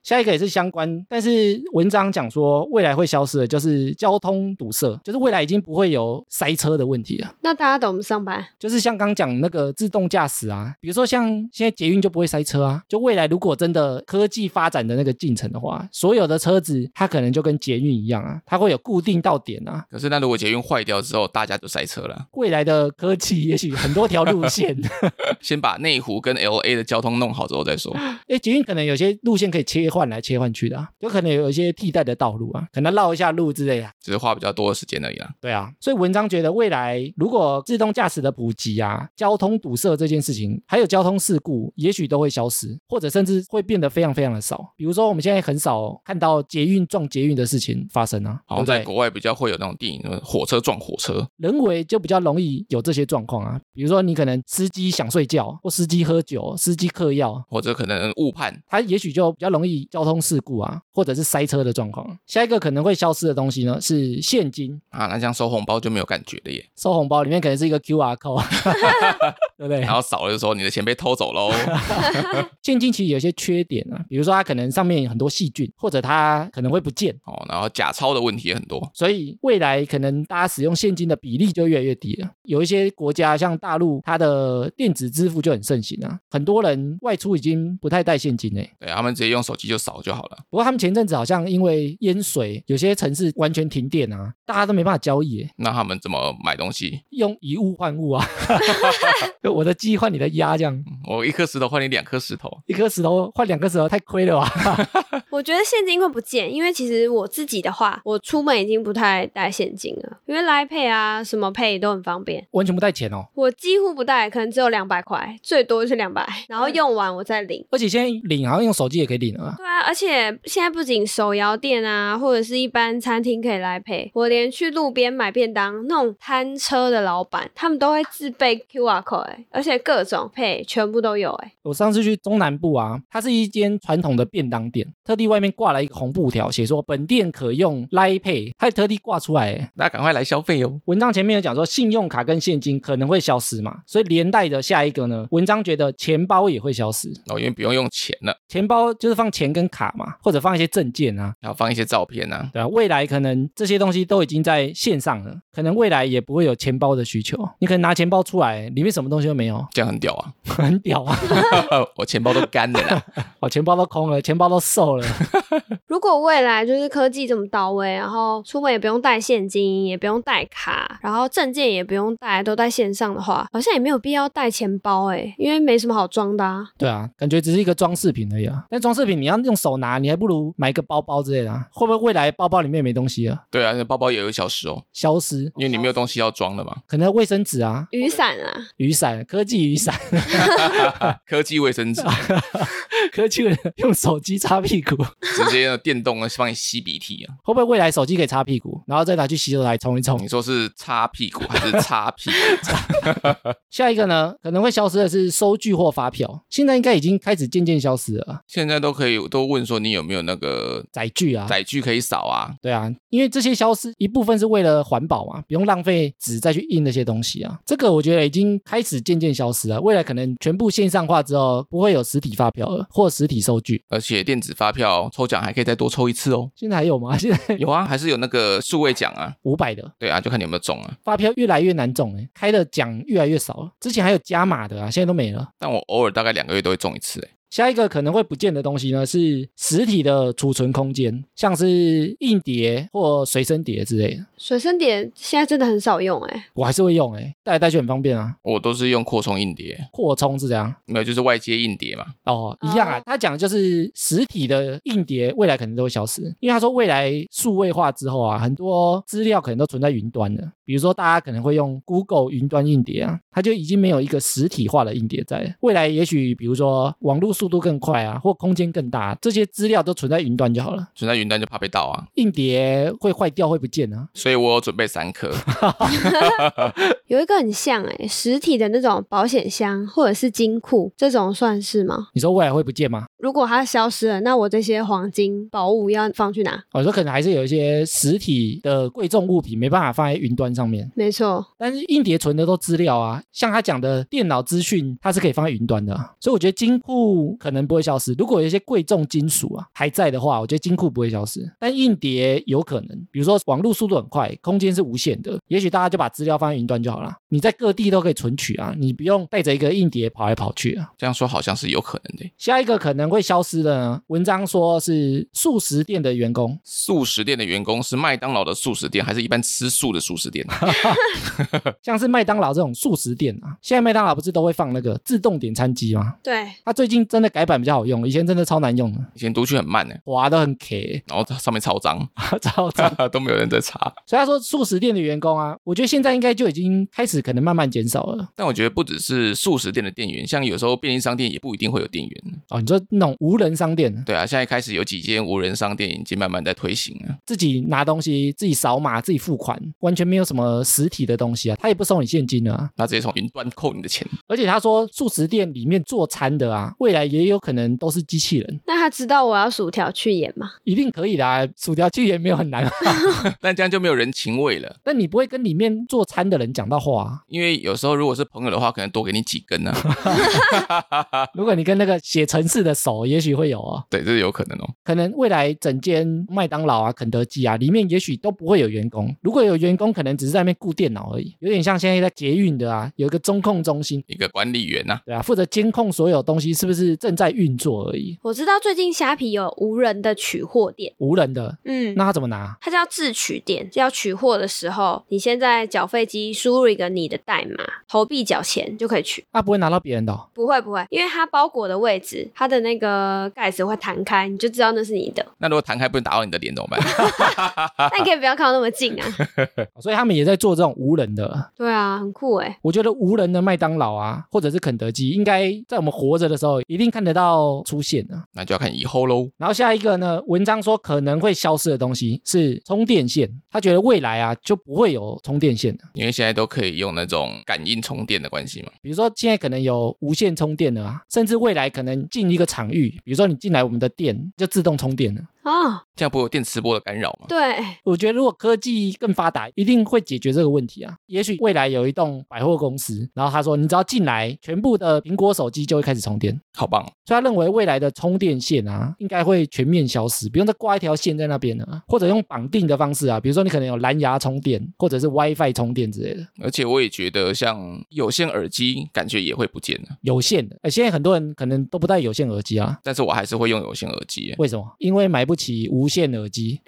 下一个也是相关，但是文章讲说未来会消失的，就是交通堵塞，就是未来已经不会有塞车的问题了。那大家怎么上班？就是像刚讲那个自动驾驶啊，比如说像现在捷运就不会塞车啊，就未来如果真的科技发展的那个进程的话，所有的车子它可能就跟捷运一样啊，它会有固定到点啊。可是那如果捷运坏掉之后，大家就塞车了。未来的科技也许很多条路线，先把内湖跟 L A 的交通弄好之后再说。哎，捷运可能有些路线可以切换来切换去的、啊，有可能有一些替代的道路啊，可能绕一下路之类的啊。只是花比较多的时间而已啦。对啊，所以文章觉得未来如果自动驾驶的普及啊，交通堵塞这件事情，还有交通事故，也许都会消失，或者甚至会变得非常非常的少。比如说我们现在很少看到捷运撞捷运的事情发生啊，好像？在国外比较会有那种电影，呃火车撞火车，人为就比较容易有这些状况啊，比如说你可能司机想睡觉，或司机喝酒，司机嗑药，或者可能误判。他也许就比较容易交通事故啊，或者是塞车的状况。下一个可能会消失的东西呢是现金，啊，那这样收红包就没有感觉了耶。收红包里面可能是一个 QR code，对不对？然后少了的时候，你的钱被偷走喽。现金其实有些缺点啊，比如说它可能上面有很多细菌，或者它可能会不见。哦，然后假钞的问题也很多。所以未来可能大家使用现金的比例就越来越低了。有一些国家像大陆，它的电子支付就很盛行啊，很多人外出已经不太带现金诶。对他们直接用手机就扫就好了。不过他们前阵子好像因为淹水，有些城市完全停电啊，大家都没办法交易耶，那他们怎么买东西？用以物换物啊，就我的鸡换你的鸭这样，我一颗石头换你两颗石头。一颗石头换两颗石头太亏了吧？我觉得现金会不见，因为其实我自己的话，我出门已经不太带现金了，因为来 Pay 啊什么 Pay 都很方便。完全不带钱哦。我几乎不带，可能只有两百块，最多就是两百，然后用完我再领。而且现在领好像用手机也可以领了啊。对啊，而且现在不仅手摇店啊，或者是一般餐厅可以来配，我连去路边买便当那种摊车的老板，他们都会自备 QR code，、欸、而且各种配全部都有、欸，我上次去中南部啊，它是一间传统的便当店，特地外面挂了一个红布条，写说本店可用 Line Pay，他还特地挂出来欸。大家赶快来消费哦。文章前面有讲说，信用卡跟现金可能会消失嘛，所以连带着下一个呢，文章觉得钱包也会消失。哦，因为不用用钱了，钱包就是放钱跟卡嘛，或者放一些证件啊，然后放一些照片啊。对啊，未来可能这些东西都已经在线上了，可能未来也不会有钱包的需求。你可能拿钱包出来，里面什么东西都没有，这样很屌啊！很屌啊！我钱包都干了啦。我钱包都空了，钱包都瘦了。如果未来就是科技这么到位，然后出门也不用带现金，也不用带卡，然后证件也不用带，都在线上的话，好像也没有必要带钱包哎，因为没什么好装的啊。对啊，感觉只是一个装饰品而已啊。但装饰品你要用手拿，你还不如买个包包之类的、啊。会不会未来包包里面没东西啊，对啊，那包包也会消失哦，消失？因为你没有东西要装了嘛。可能卫生纸啊、雨伞啊，雨伞、科技雨伞、科技卫生纸，科技用手机擦屁股。直接用电动的帮你吸鼻涕啊。会不会未来手机可以擦屁股，然后再拿去洗手台冲一冲你？说是擦屁股还是擦屁股？下一个呢，可能会消失的是收据或发票，现在应该已经开始渐渐消失了。现在都可以都问说你有没有那个载具啊，载具可以扫啊？对啊，因为这些消失一部分是为了环保嘛，不用浪费纸再去印那些东西啊。这个我觉得已经开始渐渐消失了，未来可能全部线上化之后，不会有实体发票了或实体收据。而且电子发票抽奖还可以再多抽一次哦。现在还有吗？现在有啊，还是有那个数位奖啊。五百的对啊，就看你有没有中啊。发票越来越难中哎，开的奖越来越少了。之前还有加码的啊，现在都没了。但我偶尔大概两个月都会中一次，哎，下一个可能会不见的东西呢，是实体的储存空间，像是硬碟或随身碟之类的，随身碟现在真的很少用哎。我还是会用哎，带来带去很方便啊。我都是用扩充硬碟，扩充是这样没有就是外接硬碟嘛。哦，一样啊哦。他讲的就是实体的硬碟未来可能都会消失，因为他说未来数位化之后啊，很多资料可能都存在云端了。比如说大家可能会用 Google 云端硬碟啊，它就已经没有一个实体化的硬碟在了。未来也许比如说网络速度更快啊，或空间更大，这些资料都存在云端就好了。存在云端就怕被盗啊，硬碟会坏掉会不见啊。所以我有准备三颗。有一个很像哎，实体的那种保险箱或者是金库，这种算是吗？你说未来会不见吗？如果它消失了，那我这些黄金宝物要放去哪？我说可能还是有一些实体的贵重物品没办法放在云端上面，没错，但是硬碟存的都资料啊，像他讲的电脑资讯，它是可以放在云端的啊，所以我觉得金库可能不会消失。如果有一些贵重金属啊还在的话，我觉得金库不会消失，但硬碟有可能，比如说网络速度很快，空间是无限的，也许大家就把资料放在云端就好了，你在各地都可以存取啊，你不用带着一个硬碟跑来跑去啊。这样说好像是有可能的。下一个可能会消失的呢，文章说是素食店的员工，素食店的员工是麦当劳的素食店，还是一般吃素的素食店？像是麦当劳这种素食店啊，现在麦当劳不是都会放那个自动点餐机吗？对，它最近真的改版比较好用，以前真的超难用的，以前读取很慢呢，滑都很 K，然后它上面超脏，超脏。都没有人在查。所以他说素食店的员工啊，我觉得现在应该就已经开始可能慢慢减少了。但我觉得不只是素食店的店员，像有时候便利商店也不一定会有店员。哦，你说那种无人商店，对啊，现在开始有几间无人商店已经慢慢在推行了。自己拿东西，自己扫码，自己付款，完全没有什么实体的东西啊，他也不收你现金啊。他直接从云端扣你的钱，而且他说素食店里面做餐的啊，未来也有可能都是机器人，那他知道我要薯条去演吗？一定可以的、啊。薯条其实也没有很难、啊，但这样就没有人情味了。但你不会跟里面做餐的人讲到话啊。因为有时候如果是朋友的话，可能多给你几根呢、如果你跟那个写程式的手，也许会有哦。对，这是有可能哦。可能未来整间麦当劳啊、肯德基啊，里面也许都不会有员工。如果有员工，可能只是在那边顾电脑而已，有点像现在在捷运的啊，有一个中控中心，一个管理员呐、对啊，负责监控所有东西是不是正在运作而已。我知道最近虾皮有无人的取货店，无人的，嗯，那他怎么拿？他叫自取店。要取货的时候，你先在缴费机输入一个你的代码，投币缴钱就可以取。啊、不会拿到别人的、哦。不会不会，因为它包裹的位置，它的那个盖子会弹开，你就知道那是你的。那如果弹开不能打到你的脸怎么办？那你可以不要靠那么近啊。所以他们也在做这种无人的。对啊，很酷哎。我觉得无人的麦当劳啊，或者是肯德基，应该在我们活着的时候一定看得到出现的。那就要看以后喽。然后下一个呢，文章说可能会消失的东西是充电线，他觉得未来啊就不会有充电线的。因为现在都可以用那种感应充电的关系吗？比如说现在可能有无线充电的啊，甚至未来可能进一个场域，比如说你进来我们的店就自动充电了。哦，这样不会有电磁波的干扰吗？对，我觉得如果科技更发达，一定会解决这个问题啊。也许未来有一栋百货公司，然后他说你只要进来，全部的苹果手机就会开始充电。好棒！所以他认为未来的充电线啊，应该会全面消失，不用再挂一条线在那边了，或者用绑定的方式啊，比如说你可能有蓝牙充电，或者是 WiFi 充电之类的，而且我也觉得像有线耳机，感觉也会不见了。有线的。哎，现在很多人可能都不戴有线耳机啊，但是我还是会用有线耳机。为什么？因为买不起无线耳机，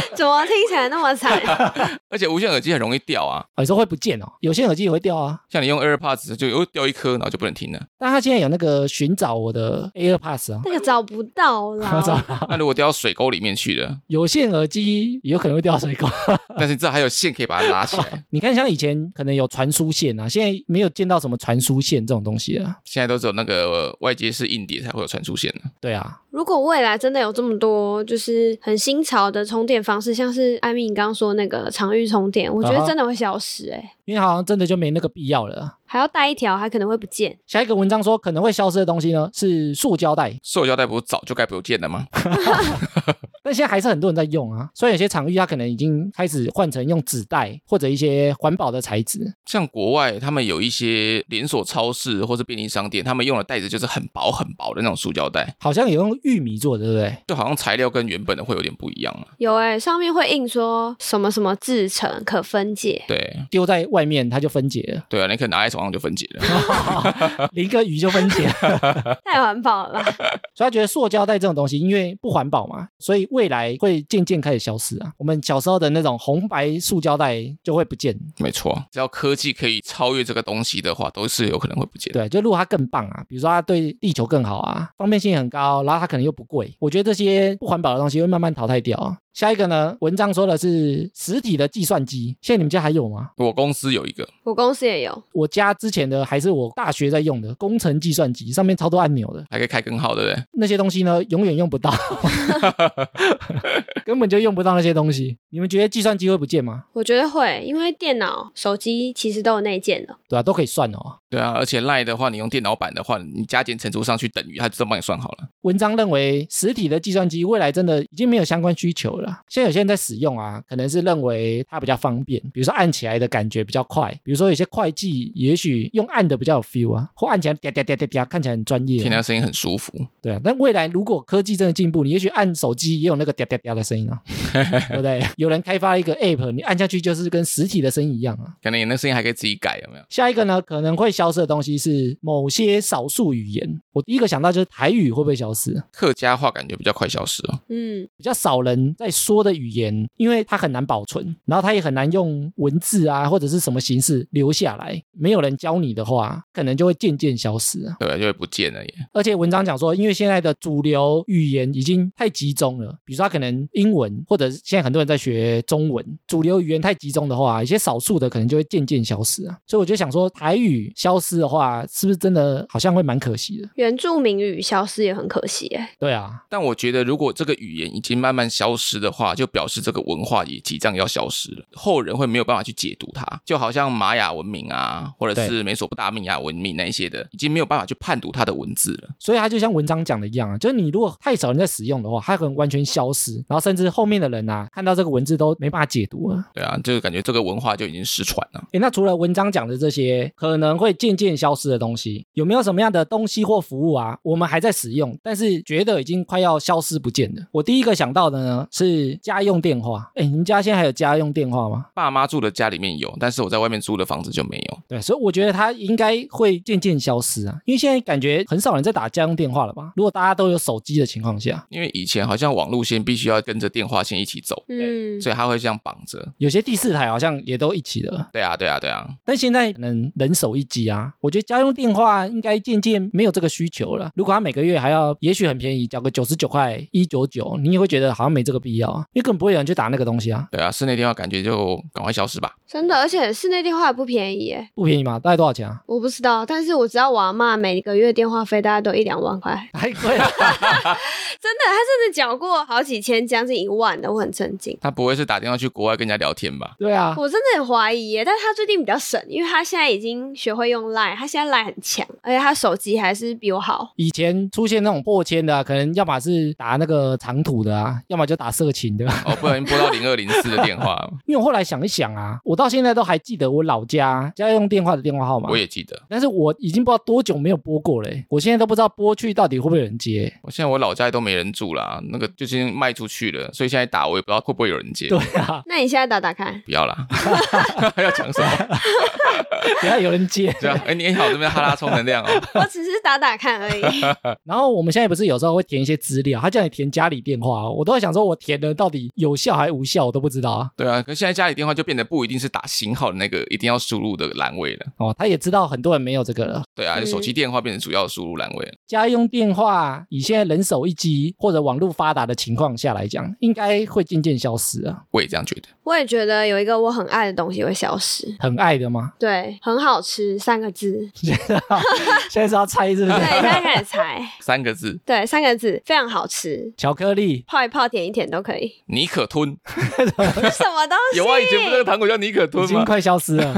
怎么听起来那么惨？而且无线耳机很容易掉啊，有时候会不见哦。有线耳机也会掉啊。像你用 AirPods 就又掉一颗，然后就不能听了。但它现在有那个寻找我的 AirPods 啊，那个找不到啦。找那如果掉到水沟里面去了，有线耳机也有可能会掉水沟。但是这还有线可以把它拉起来，你看，像以前可能有传输线啊，现在没有见到什么传输线这种东西啊。现在都只有那个外接式硬碟才会有传输线的。对啊，如果未来真的有这么多就是很新潮的充电方式，像是艾米你刚刚说那个场域充电，我觉得真的会消失哎、因为好像真的就没那个必要了。还要带一条，还可能会不见。下一个文章说可能会消失的东西呢是塑胶袋，塑胶袋不是早就该不见了吗？但现在还是很多人在用啊。所以有些场域它可能已经开始换成用纸袋或者一些环保的材质。像国外他们有一些连锁超市或是便利商店，他们用的袋子就是很薄很薄的那种塑胶袋，好像也用玉米做的，对不对？就好像材料跟原本的会有点不一样啊。有哎、上面会印说什么什么制成可分解，对丢在外面它就分解了，对啊，你可能拿在手上就分解了。淋个雨就分解了。太环保了？所以他觉得塑胶袋这种东西，因为不环保嘛，所以未来会渐渐开始消失啊。我们小时候的那种红白塑胶袋就会不见。没错，只要科技可以超越这个东西的话，都是有可能会不见的。对，就如果它更棒啊，比如说它对地球更好啊，方便性很高，然后它可能又不贵，我觉得这些不环保的东西会慢慢淘汰掉啊。下一个呢，文章说的是实体的计算机，现在你们家还有吗？我公司有一个，我公司也有，我家之前的还是我大学在用的工程计算机，上面超多按钮的，还可以开根号，对不对？那些东西呢永远用不到，根本就用不到那些东西。你们觉得计算机会不见吗？我觉得会，因为电脑、手机其实都有内建的。对啊，都可以算哦。对啊，而且 Line 的话，你用电脑版的话，你加减乘除上去等于，它自动帮你算好了。文章认为，实体的计算机未来真的已经没有相关需求了。现在有些人在使用啊，可能是认为它比较方便，比如说按起来的感觉比较快，比如说有些会计也许用按的比较有 feel 啊，或按起来嗲嗲嗲嗲嗲，看起来很专业啊。听它声音很舒服。对啊，但未来如果科技真的进步，你也许按手机也有那个嗲嗲嗲的声音啊，对不对？有人开发一个 app，你按下去就是跟实体的声音一样啊。可能你那声音还可以自己改，有没有？下一个呢，可能会消失的东西是某些少数语言。我第一个想到就是台语会不会消失？客家话感觉比较快消失哦。嗯，比较少人在说的语言，因为它很难保存，然后它也很难用文字啊或者是什么形式留下来。没有人教你的话，可能就会渐渐消失啊。对啊，就会不见了耶。而且文章讲说，因为现在的主流语言已经太集中了，比如说它可能英文，或者是现在很多人在学中文，主流语言太集中的话，一些少数的可能就会渐渐消失啊。所以我就想说，台语消失的话，是不是真的好像会蛮可惜的？原住民语消失也很可惜哎。对啊，但我觉得，如果这个语言已经慢慢消失的话，就表示这个文化也即将要消失了，后人会没有办法去解读它。就好像玛雅文明啊，或者是美索不达米亚文明那一些的，已经没有办法去判读它的文字了。所以它就像文章讲的一样啊，就是你如果太少人在使用的话，它可能完全消失，然后甚至后面的人啊看到这个文字都没办法解读了。对啊，就感觉这个文化就已经失传了。诶，那除了文章讲的这些可能会渐渐消失的东西，有没有什么样的东西或服务啊，我们还在使用，但是觉得已经快要消失不见了？我第一个想到的呢是家用电话。哎，你们家现在还有家用电话吗？爸妈住的家里面有，但是我在外面租的房子就没有。对，所以我觉得它应该会渐渐消失啊，因为现在感觉很少人在打家用电话了吧？如果大家都有手机的情况下，因为以前好像网路线必须要跟着电话线一起走，嗯，所以它会这样绑着。有些第四台好像也都一起了。对啊，对啊，对啊。但现在可能人手一机啊，我觉得家用电话应该渐渐没有这个需求了。如果他每个月还要，也许很便宜，交个九十九块一九九，你也会觉得好像没这个必要啊，因为根本不会有人去打那个东西啊，对啊，室内电话感觉就赶快消失吧。真的，而且室内电话也不便宜耶。不便宜嘛，大概多少钱啊？我不知道，但是我知道我阿妈每个月电话费大概都一两万块，太贵了，真 的他真的缴过好几千，将近一万的，我很震惊。他不会是打电话去国外跟人家聊天吧？对啊，我真的很怀疑耶，但是他最近比较省，因为他现在已经学会用 Line，他现在 Line 很强，而且他手机还是比我好。以前出现那种破千的、啊，可能要么是打那个长途的啊，要么就打色情的。哦，不小心拨到零二零四的电话，因为我后来想一想啊，我到现在都还记得我老家家用电话的电话号码我，也记得。但是我已经不知道多久没有拨过了欸，我现在都不知道拨去到底会不会有人接。我现在我老家都没人住啦，那个就已经卖出去了，所以现在打我也不知道会不会有人接。对啊，那你现在打打看，不要啦，要讲什么？不要有人接。对啊，哎，你好，这边哈拉充能量哦。我只是打打看而已。然后我们现在不是有时候会填一些资料，他叫你填家里电话，我都在想说，我填的到底有效还是无效，我都不知道啊。对啊，可现在家里电话就变得不一定是打型号的那个一定要输入的栏位了。哦，他也知道很多人没有这个了。对啊，就手机电话变成主要输入栏位了。家用电话以现在人手一机或者网络发达的情况下来讲，应该会渐渐消失啊。我也这样觉得。我也觉得有一个我很爱的东西会消失，很爱的吗？对，很好吃三个字。现在是要猜是不是对，是？现在开始猜。三个字，对，三个字，非常好吃，巧克力泡一泡，舔一舔都可以。尼可吞。什么东西？有啊，以前不是那个糖果叫尼可吞吗？已经快消失了。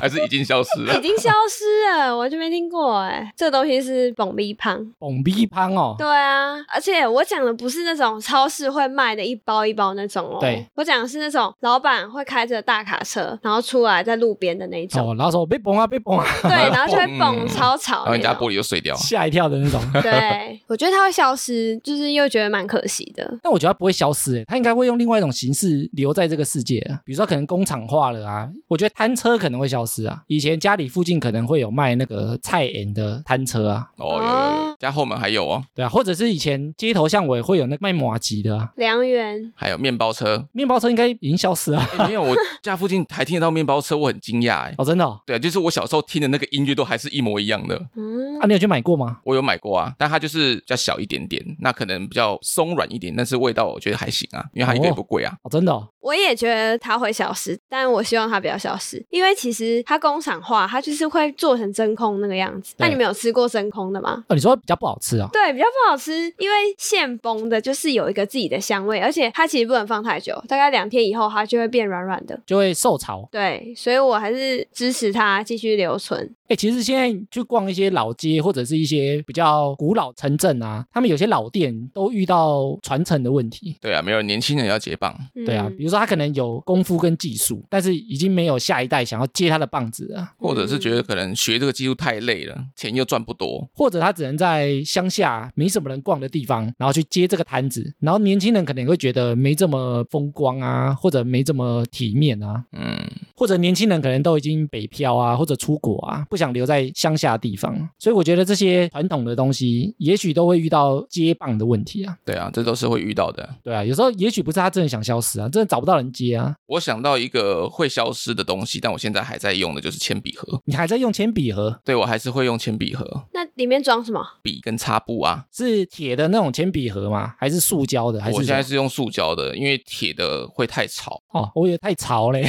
还是已经消失了已了？经消失了，完全没听过哎。这个东西是蹦逼胖。蹦逼胖哦，对啊，而且我讲的不是那种超市会卖的一包一包那种哦，对，我讲的是那种老板会开着大卡车，然后出来在路边的那种，哦，然后说被崩啊被崩啊，对，然后就会蹦嗯超吵然后人家玻。璃就碎掉。吓一跳的那种。对，我觉得它会消失，就是又觉得蛮可惜的。但我觉得它不会消失，诶，它应该会用另外一种形式留在这个世界啊，比如说可能工厂化了啊，我觉得摊车可能会消失啊。以前家里附近可能会有卖那个菜园的摊车啊，哦，有有有，家后门还有哦，对啊，或者是以前街头巷尾会有那卖马吉的啊，良缘，还有面包车。面包车应该已经消失了哎没有，我家附近还听得到面包车，我很惊讶哎。哦，真的哦。对啊，就是我小时候听的那个音乐都还是一模一样的。嗯啊，，你有去买过吗？我有买过啊，但它就是比较小一点点，那可能比较松软一点，但是味道我觉得还行啊，因为它一个也不贵啊。哦，真的哦。我也觉得它会消失，但我希望它不要消失，因为其实它工厂化，它就是会做成真空那个样子。那你们有吃过真空的吗？哦，你说比较不好吃啊。对，比较不好吃，因为现崩的就是有一个自己的香味，而且它其实不能放太久，大概两天以后它就会变软软的。就会受潮。对，所以我还是支持它继续留存。哎，其实现在去逛一些老街或者是一些比较古老城镇啊，他们有些老店都遇到传承的问题。对啊，没有年轻人要接棒，对啊，嗯比如说他可能有功夫跟技术，但是已经没有下一代想要接他的棒子了，或者是觉得可能学这个技术太累了，钱又赚不多。或者他只能在乡下没什么人逛的地方，然后去接这个摊子，然后年轻人可能也会觉得没这么风光啊，或者没这么体面啊，嗯，或者年轻人可能都已经北漂啊，或者出国啊，不想留在乡下地方，所以我觉得这些传统的东西，也许都会遇到接棒的问题啊。对啊，这都是会遇到的。对啊，有时候也许不是他真的想消失啊，真的找不到人接啊。我想到一个会消失的东西，但我现在还在用的就是铅笔盒。你还在用铅笔盒，对我还是会用铅笔盒，那里面装什么？笔跟擦布啊。是铁的那种铅笔盒吗？还是塑胶的？还是我现在是用塑胶的，因为铁的会太潮。哦，我以为太潮嘞，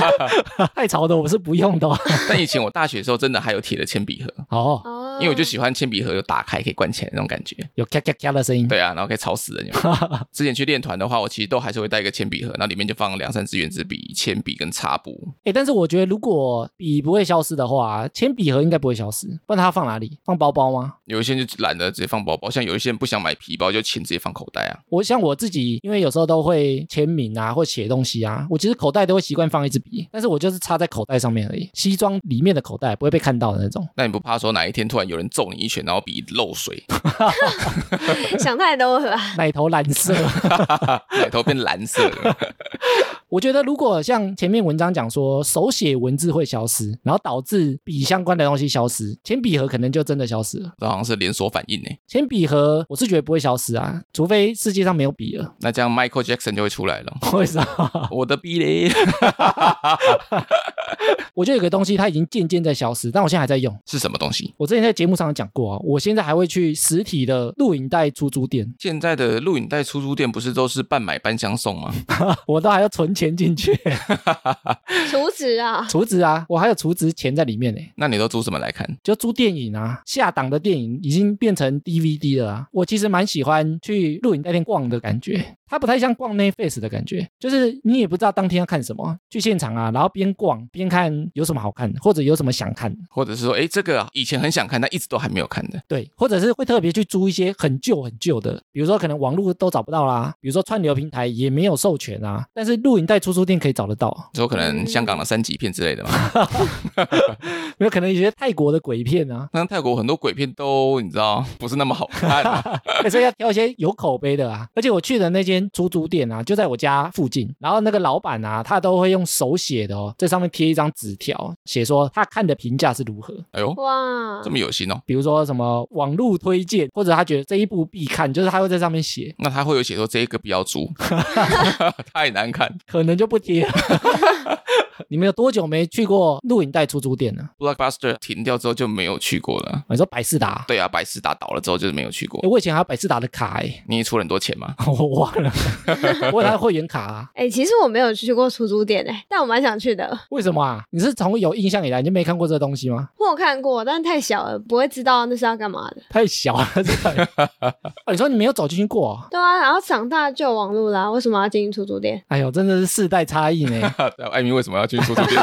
太潮的我是不用的哦。但以前我大学的时候真的还有铁的铅笔盒，哦，哦，因为我就喜欢铅笔盒有打开可以关起来那种感觉。有咔咔咔的声音。对啊，然后可以吵死人。有有 之前去练团的话，我其实都还是会带一个铅笔盒，然后里面就放两三支圆珠笔、铅笔跟擦布。哎，但是我觉得如果笔不会消失的话，铅笔盒应该不会消失，不然它放哪里？放包包吗？有一些人就懒得直接放包包，像有一些人不想买皮包，就钱直接放口袋啊。我像我自己，因为有时候都会签名啊，或写东西啊，我其实口袋都会习惯放一支笔，但是我就是插在口袋上面而已，西装里面的口袋不会被看到的那种。那你不怕说哪一天突然有人揍你一拳，然后笔漏水，想太多了吧。奶头蓝色。奶头变蓝色了？我觉得如果像前面文章讲说手写文字会消失，然后导致笔相关的东西消失，铅笔盒可能就真的消失了。这好像是连锁反应呢。铅笔盒我是觉得不会消失啊，除非世界上没有笔了。那这样 Michael Jackson 就会出来了。为什么？我的笔嘞 我觉得有个东西它已经渐渐在消失，但我现在还在用。是什么东西？我之前在节目上有讲过啊，我现在还会去实体的录影带出租店，现在的录影带出租店不是都是半买半相送吗？我都还要存钱进去，储值啊，储值啊，我还有储值钱在里面呢。那你都租什么来看？就租电影啊，下档的电影已经变成 DVD 了。我其实蛮喜欢去录影带店逛的感觉，它不太像逛 Netflix 的感觉，就是你也不知道当天要看什么，去现场啊，然后边逛边看有什么好看的，或者有什么想看的，或者是说，哎，这个以前很想看，但一直都还没有看的。对，或者是会特别去租一些很旧很旧的，比如说可能网络都找不到啦，比如说串流平台也没有授权啊，但是录影带出租店可以找得到，有可能香港的三级片之类的嘛，没有可能有些泰国的鬼片啊，那泰国很多鬼片都你知道不是那么好看、啊，所以要挑一些有口碑的啊。而且我去的那间出租店啊，就在我家附近，然后那个老板啊，他都会用手写的哦，在上面贴一张纸条，写说他看的评价是如何。哎呦，哇这，么有心哦。比如说什么网络推荐，或者他觉得这一部必看，就是他会在上面写，那他会有写说这一个不要租，太难看。可能就不贴了。你们有多久没去过录影带出租店了？Blockbuster 停掉之后就没有去过了。你说百事达？对啊，百事达倒了之后就是没有去过诶。我以前还有百事达的卡哎，你也出了很多钱吗？我忘了，我有他的会员卡啊。哎、其实我没有去过出租店哎、但我蛮想去的。为什么啊？你是从有印象以来你就没看过这个东西吗？我有看过，但太小了，不会知道那是要干嘛的。太小了，这个。哦，你说你没有走进去过啊？对啊，然后长大就有网络啦，为什么要进出租店？哎呦，真的是世代差异呢。艾米为什么要去出租店？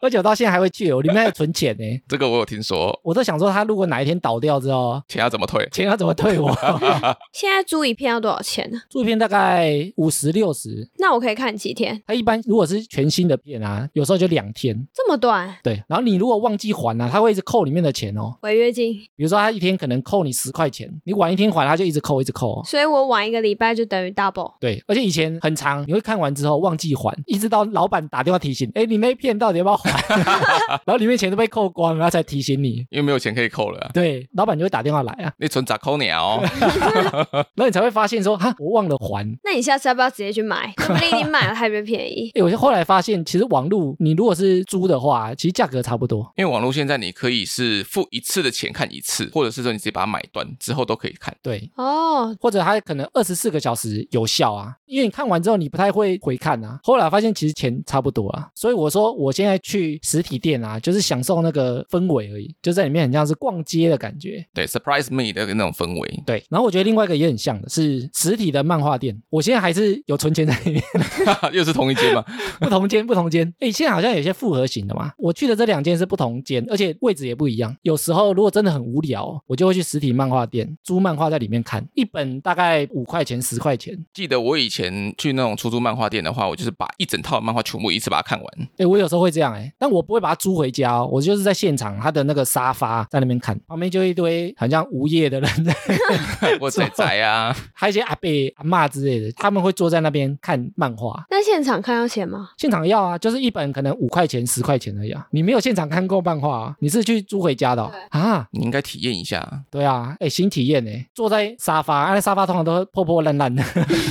而且我到现在还会去，我里面还有存钱呢。这个我有听说，我都想说，他如果哪一天倒掉之后，钱要怎么退？钱要怎么退我？现在租一片要多少钱呢？租一片大概五十六十，那我可以看几天？他一般如果是全新的片啊，有时候就两天。这么短？对，然后你如果忘记还啊，他会一直扣里面的钱哦。违约金？比如说他一天可能扣你十块钱，你晚一天还，他就一直扣，一直扣哦。所以我晚一个礼拜就等于 double。对，而且以前很长，你会看完之后忘记还，一直到老板打电话提醒，哎，你那片到底要不要还？然后里面钱都被扣光，然后才提醒你。因为没有钱可以扣了啊、对，老板就会打电话来啊，你存咋扣你啊？哦，然后你才会发现说，哈，我忘了还。那你下次要不要直接去买？说不定你买了还比较便宜。哎，我后来发现，其实网络你如果是租的话，其实价格差不多。因为网络现在你可以是付一次的钱看一次，或者是说你直接把它买断之后都可以看。对，哦，或者它可能二十四个小时有效啊，因为你看完之后你不太会回看啊。后来发现其实钱差不多啊，所以我说我现在去实体店啊，就是享受那个氛围而已，就在里面很像是逛街的感觉。对，surprise me 的那种氛围。对，然后我觉得另外一个也很像的是实体的漫画店，我现在还是有存钱在里面，又是同一间吗？不同间不同间。哎，现在好像有些复合型的嘛，我去的这两间是不同间，而且位置也不一样。有时候如果真的很无聊，我就会去实体漫画店租漫画在里面看，一本大概五块钱十块钱。记得我以前去那种出租漫画店的话，我就是把一整套漫画全部一次把它看完。哎，我有时候会这样哎，但我不会把它租回家哦，我就是在现场他的那个沙发在那边看，旁边就一堆好像无业的人在，我仔仔啊，还有一些阿伯阿妈之类的，他们会坐在那边看漫画。那现场看要钱吗？现场要啊，就是一本可能五块钱十块钱而已啊。你没有现场看过漫画啊，你是去租回家的哦、啊？你应该体验一下。对啊，哎，新体验呢，坐在沙发，啊那沙发通常都破破烂烂的，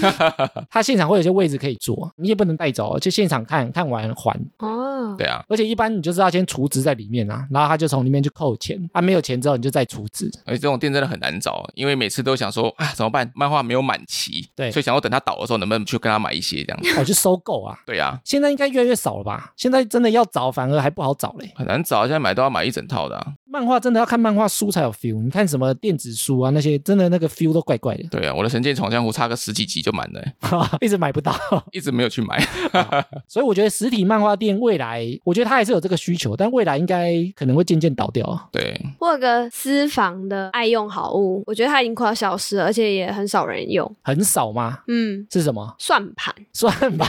他现场会有些位置可以坐，你也不能带走，就现场看看完还。哦，对啊，而且一般你就是要先储值在里面啊，然后他就从里面去扣钱，啊没有钱之后你就再储值。而且这种店真的很难找，因为每次都想说啊怎么办，漫画没有满期，对所以想要等它倒的时候能不能去跟他买一些这样子。我去收购啊，对啊，现在应该越来越少了吧？现在真的要找反而还不好找嘞。很难找，现在买都要买一整套的、啊。漫画真的要看漫画书才有 feel，你看什么电子书啊那些，真的那个 feel 都怪怪的，对啊，我的《神剑闯江湖》差个十几集就满了，一直买不到。一直没有去买。所以我觉得实体漫画店未来，我觉得它还是有这个需求，但未来应该可能会渐渐倒掉。对，我有个私房的爱用好物，我觉得它已经快要消失了，而且也很少人用。很少吗？嗯，是什么？算盘。算盘。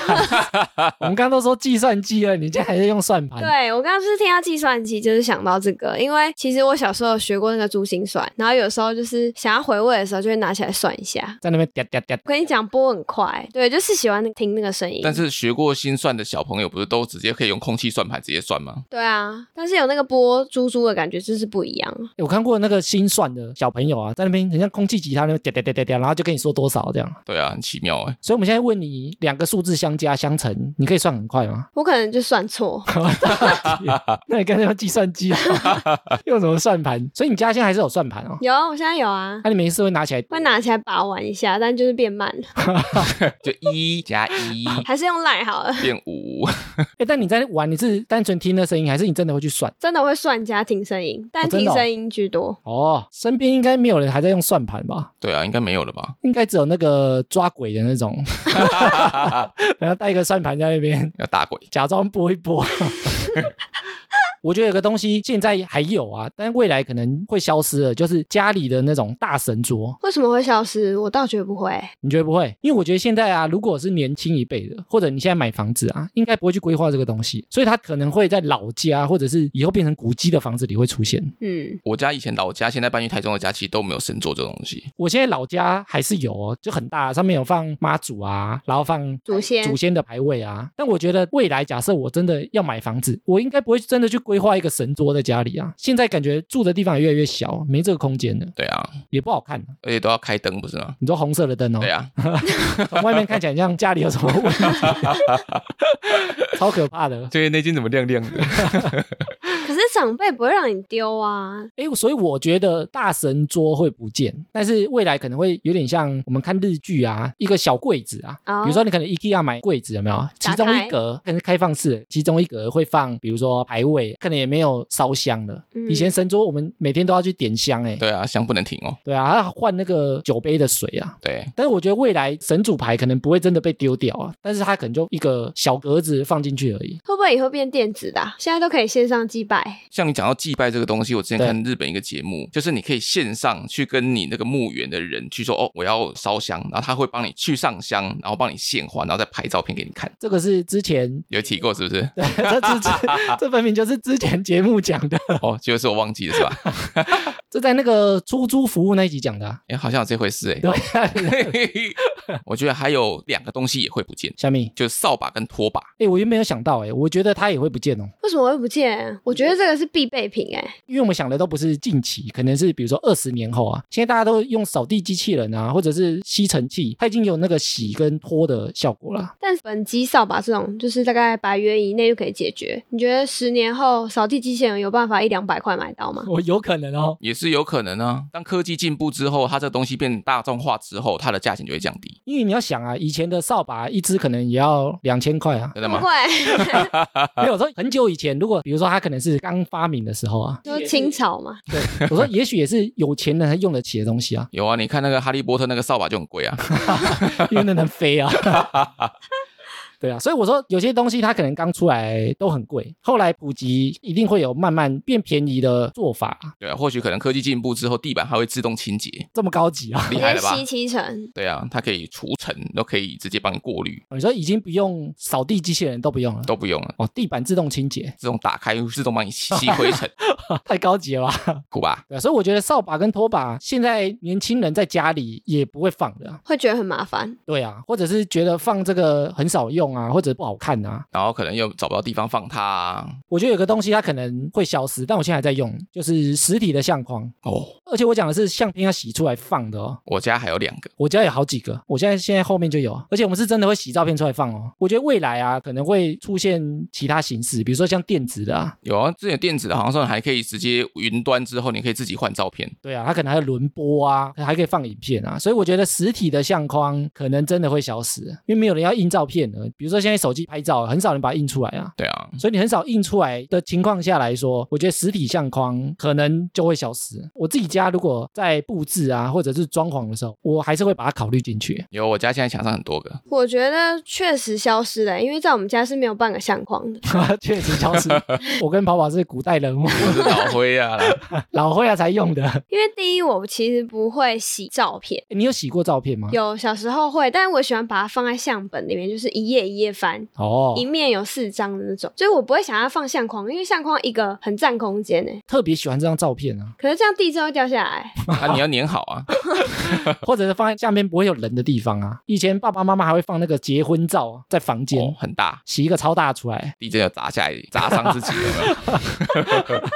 我们刚刚都说计算机了，你现在还在用算盘？对我刚刚是听到计算机，就是想到这个，因为其实我小时候有学过那个珠心算，然后有时候就是想要回味的时候，就会拿起来算一下。在那边嗲嗲嗲。我跟你讲，拨很快，对，就是喜欢听那个声音。但是学过心算的小朋友不是都直接可以用空气算盘直接算吗？对啊，但是有那个拨珠珠的感觉，就是不一样。我看过那个心算的小朋友啊，在那边很像空气吉他那边嗲嗲嗲嗲嗲，然后就跟你说多少这样。对啊，很奇妙哎。所以我们现在问你两个数字相加相乘，你可以算很快吗？我可能就算错，那你干脆用计算机啊？用什么算盘？所以你家现在还是有算盘哦？有，我现在有啊那、，你没事会拿起来？会拿起来把玩一下，但就是变慢了，就一加一 还是用赖好了。变五，哎，但你在玩，你是单纯听那声音，还是你真的会去算？真的会算加听声音，但听声音居多。哦，身边应该没有人还在用算盘吧？对啊，应该没有了吧？应该只有那个抓鬼的那种，然后带一个算盘在那边要打鬼，假装拨一拨。我觉得有个东西现在还有啊，但未来可能会消失了，就是家里的那种大神桌。为什么会消失？我倒觉得不会。你觉得不会？因为我觉得现在啊，如果是年轻一辈的，或者你现在买房子啊，应该不会去规划这个东西，所以它可能会在老家，或者是以后变成古迹的房子里会出现。嗯，我家以前老家，现在搬去台中的家，其实都没有神桌这种东西。我现在老家还是有哦，就很大，上面有放妈祖啊，然后放祖先祖先的牌位啊。但我觉得未来假设我真的要买房子，我应该不会真的去规划一个神桌在家里啊。现在感觉住的地方也越来越小，没这个空间了，对啊，也不好看。而且都要开灯，不是吗？你说红色的灯哦，对啊，从外面看起来像家里有什么问题，超可怕的。对那间怎么亮亮的？长辈不会让你丢啊。哎，所以我觉得大神桌会不见，但是未来可能会有点像我们看日剧啊，一个小柜子啊，哦比如说你可能 IKEA 买柜子有没有？其中一格可能开放式，其中一格会放，比如说牌位，可能也没有烧香的。嗯以前神桌我们每天都要去点香，哎，对啊，香不能停哦。对啊，还要换那个酒杯的水啊。对，但是我觉得未来神主牌可能不会真的被丢掉啊，但是它可能就一个小格子放进去而已。会不会以后变电子的啊、现在都可以线上祭拜。像你讲到祭拜这个东西，我之前看日本一个节目，就是你可以线上去跟你那个墓园的人去说，哦，我要烧香，然后他会帮你去上香，然后帮你献花，然后再拍照片给你看。这个是之前，有提过是不是？对，这是这 这分明就是之前节目讲的，哦，就是我忘记了是吧？这在那个出租服务那一集讲的、啊。哎，好像有这回事哎。对啊，我觉得还有两个东西也会不见，小米，就是扫把跟拖把。哎，我原本没有想到，哎，我觉得它也会不见哦，为什么会不见？我觉得这个是必备品哎、因为我们想的都不是近期，可能是比如说二十年后啊，现在大家都用扫地机器人啊，或者是吸尘器，它已经有那个洗跟拖的效果了。但本机扫把这种，就是大概百元以内就可以解决。你觉得十年后扫地机器人有办法一两百块买到吗？我有可能哦，也是有可能啊。当科技进步之后，它这东西变大众化之后，它的价钱就会降低，因为你要想啊，以前的扫把一支可能也要两千块啊。真的吗？不会，没有说很久以前，如果比如说它可能是刚发明的时候啊，就是清朝嘛。对，我说 也许也是有钱人才用得起的东西啊，有啊，你看那个哈利波特那个扫把就很贵啊。因为那能飞啊。对啊，所以我说有些东西它可能刚出来都很贵，后来普及一定会有慢慢变便宜的做法，对啊，或许可能科技进步之后，地板还会自动清洁，这么高级啊！厉害了吧？吸七成，对啊，它可以除尘，都可以直接帮你过滤，你说已经不用扫地机器人都不用了，都不用了，哦，地板自动清洁，自动打开，自动帮你吸吸灰尘，太高级了吧？酷吧？对啊，所以我觉得扫把跟拖把现在年轻人在家里也不会放的啊、会觉得很麻烦。对啊，或者是觉得放这个很少用啊，或者不好看啊。然后可能又找不到地方放它、啊。我觉得有个东西它可能会消失，但我现在还在用，就是实体的相框，哦，而且我讲的是相片要洗出来放的哦。我家还有两个，我家有好几个，我现在现在后面就有，而且我们是真的会洗照片出来放哦。我觉得未来啊，可能会出现其他形式，比如说像电子的啊，有啊，之前电子的好像说还可以直接云端之后，你可以自己换照片。对啊，它可能还有轮播啊，还可以放影片啊，所以我觉得实体的相框可能真的会消失，因为没有人要印照片了。比如说现在手机拍照，很少人把它印出来啊，对啊，所以你很少印出来的情况下来说，我觉得实体相框可能就会消失。我自己家如果在布置啊，或者是装潢的时候，我还是会把它考虑进去。有我家现在墙上很多个，我觉得确实消失了，因为在我们家是没有半个相框的。确实消失。我跟跑跑是古代人物，我是老灰啊，老灰啊才用的。因为第一，我其实不会洗照片，你有洗过照片吗？有小时候会，但是我喜欢把它放在相本里面，就是一页一页翻，哦一，面有四张的那种，所以我不会想要放相框，因为相框一个很占空间诶。特别喜欢这张照片啊，可是这样地震会掉下来，啊，你要粘好啊。或者是放在下面不会有人的地方啊。以前爸爸妈妈还会放那个结婚照啊在房间。哦，很大，洗一个超大出来，地震要砸下来，砸伤自己有没有？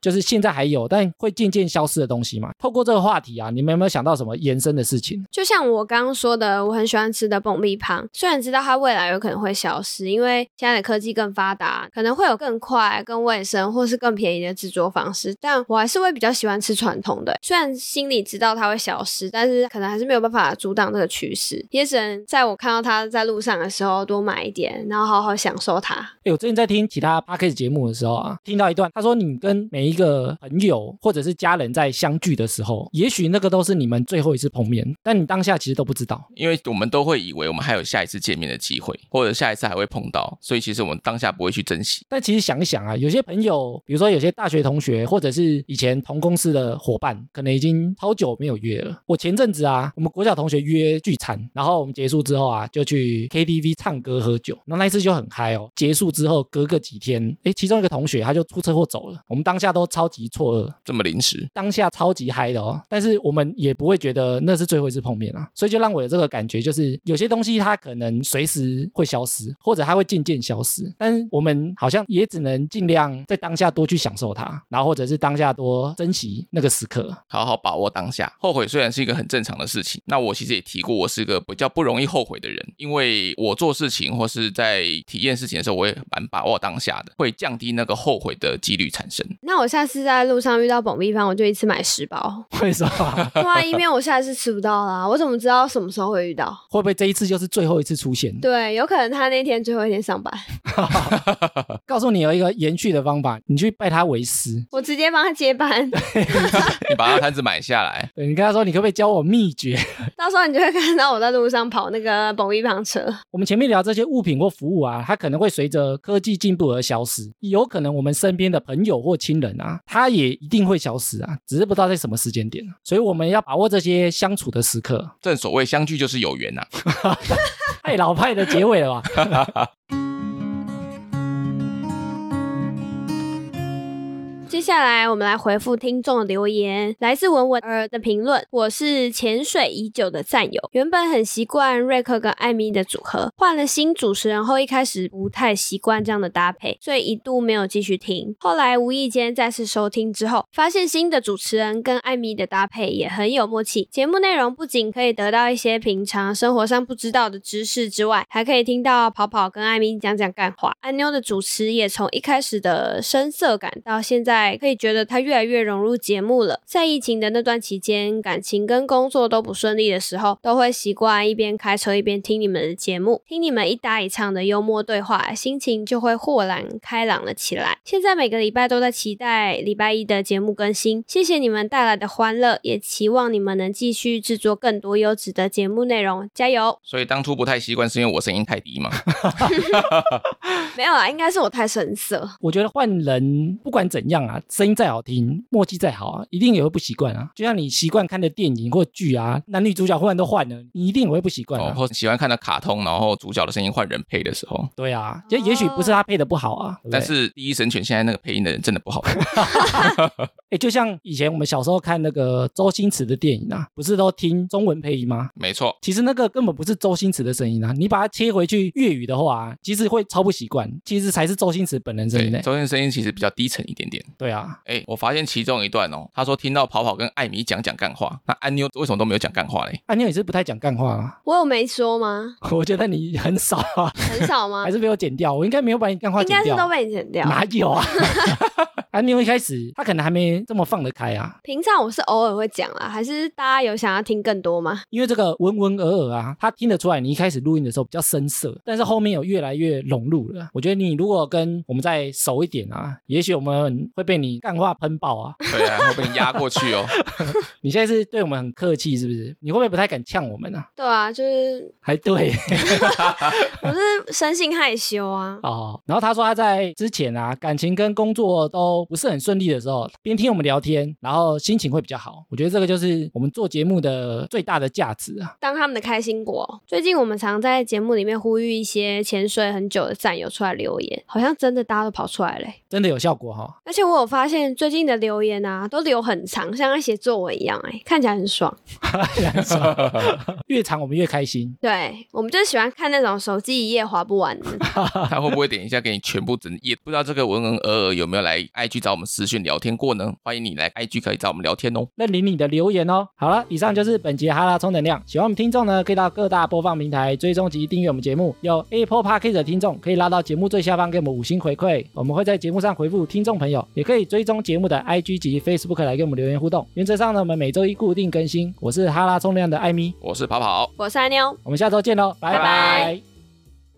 就是现在还有，但会渐渐消失的东西嘛。透过这个话题啊，你们有没有想到什么延伸的事情？就像我刚刚说的，我很喜欢吃的蹦米汤，虽然知道它它未来有可能会消失，因为现在的科技更发达，可能会有更快、更卫生或是更便宜的制作方式。但我还是会比较喜欢吃传统的，虽然心里知道它会消失，但是可能还是没有办法阻挡这个趋势，也只能在我看到它在路上的时候多买一点，然后好好享受它。哎，我最近在听其他 p a r k 节目的时候啊，听到一段，他说你跟每一个朋友或者是家人在相聚的时候，也许那个都是你们最后一次碰面，但你当下其实都不知道。因为我们都会以为我们还有下一次见面的机会，或者下一次还会碰到，所以其实我们当下不会去珍惜。但其实想一想啊，有些朋友，比如说有些大学同学，或者是以前同公司的伙伴，可能已经好久没有约了。我前阵子啊，我们国小同学约聚餐，然后我们结束之后啊，就去 KTV 唱歌喝酒，然后那一次就很嗨哦。结束之后隔个几天，哎，其中一个同学他就出车祸走了，我们当下都超级错愕，这么临时，当下超级嗨的哦。但是我们也不会觉得那是最后一次碰面啊，所以就让我有这个感觉，就是有些东西它可能随时会消失，或者它会渐渐消失，但是我们好像也只能尽量在当下多去享受它，然后或者是当下多珍惜那个时刻。好好把握当下。后悔虽然是一个很正常的事情，那我其实也提过，我是个比较不容易后悔的人，因为我做事情或是在体验事情的时候，我也蛮把握当下的，会降低那个后悔的几率产生。那我下次在路上遇到蹦逼方，我就一次买十包。为什么？对啊，因为我下次吃不到啦，我怎么知道什么时候会遇到？会不会这一次就是最后一次出现？对，有可能他那天最后一天上班。告诉你有一个延续的方法，你去拜他为师，我直接帮他接班，你把他摊子买下来，对你跟他说，你可不可以教我秘诀？到时候你就会看到我在路上跑那个蹦逼方车。我们前面聊这些物品或服务啊，它可能会随着科技进步而消失，有可能我们身边的朋友或亲人啊，他也一定会消失啊，只是不知道在什么时间点。所以我们要把握这些相处的时刻。正所谓相聚就是有缘呐、太老派快的结尾了吧？接下来我们来回复听众的留言，来自文文儿的评论。我是潜水已久的战友，原本很习惯瑞克跟艾米的组合，换了新主持人后，一开始不太习惯这样的搭配，所以一度没有继续听。后来无意间再次收听之后，发现新的主持人跟艾米的搭配也很有默契。节目内容不仅可以得到一些平常生活上不知道的知识之外，还可以听到跑跑跟艾米讲讲干话。安妞的主持也从一开始的生涩感到现在。可以觉得他越来越融入节目了。在疫情的那段期间，感情跟工作都不顺利的时候，都会习惯一边开车一边听你们的节目，听你们一搭一唱的幽默对话，心情就会豁然开朗了起来。现在每个礼拜都在期待礼拜一的节目更新，谢谢你们带来的欢乐，也期望你们能继续制作更多优质的节目内容，加油！所以当初不太习惯，是因为我声音太低嘛？没有啦，应该是我太生涩。我觉得换人不管怎样啊，声音再好听，默契再好啊，一定也会不习惯啊。就像你习惯看的电影或剧啊，男女主角忽然都换了，你一定也会不习惯哦，啊。或喜欢看的卡通，然后主角的声音换人配的时候。对啊，也也许不是他配的不好啊，但是第一神犬现在那个配音的人真的不好看，哎，就像以前我们小时候看那个周星驰的电影啊，不是都听中文配音吗？没错。其实那个根本不是周星驰的声音啊，你把它切回去粤语的话、啊，其实会超不习惯，其实才是周星驰本人声音呢。，周星驰声音其实比较低沉一点点。对啊，哎，我发现其中一段哦，他说听到跑跑跟艾米讲讲干话，那安妞为什么都没有讲干话嘞？安妞也是不太讲干话啊，我有没说吗？我觉得你很少啊，很少吗 还？是被我剪掉，我应该没有把你干话剪掉应该是都。被你剪掉。哪有啊？安妞一开始他可能还没这么放得开啊，平常我是偶尔会讲啦，还是大家有想要听更多吗？因为这个温温尔尔啊，他听得出来你一开始录音的时候比较生涩，但是后面有越来越融入了。我觉得你如果跟我们再熟一点啊，也许我们会被你干话喷爆啊。对啊，会被你压过去哦。你现在是对我们很客气是不是？你会不会不太敢呛我们啊？对啊，就是还对 我是生性害羞啊。哦。然后他说他在之前啊，感情跟工作都不是很顺利的时候，边听我们聊天，然后心情会比较好。我觉得这个就是我们做节目的最大的价值啊。当他们的开心果。最近我们常在节目里面呼吁一些潜水很久的战友出来留言，好像真的大家都跑出来嘞。真的有效果哈、而且我我有发现最近的留言啊，都留很长，像在写作文一样、哎，看起来很爽。越长我们越开心。对，我们就喜欢看那种手机一页划不完的。他会不会点一下给你全部整页？不知道这个文文尔尔有没有来 IG 找我们私讯聊天过呢？欢迎你来 IG 可以找我们聊天哦。认领你的留言哦。好了，以上就是本节哈拉充能量。喜欢我们听众呢，可以到各大播放平台追踪及订阅我们节目。有 Apple Podcast 的听众可以拉到节目最下方给我们五星回馈，我们会在节目上回复听众朋友。也可以追踪节目的 IG 及 Facebook 来跟我们留言互动。原则上呢，我们每周一固定更新。我是哈拉重量的艾米，我是跑跑。我是阿妞。我们下周见喽，拜拜拜拜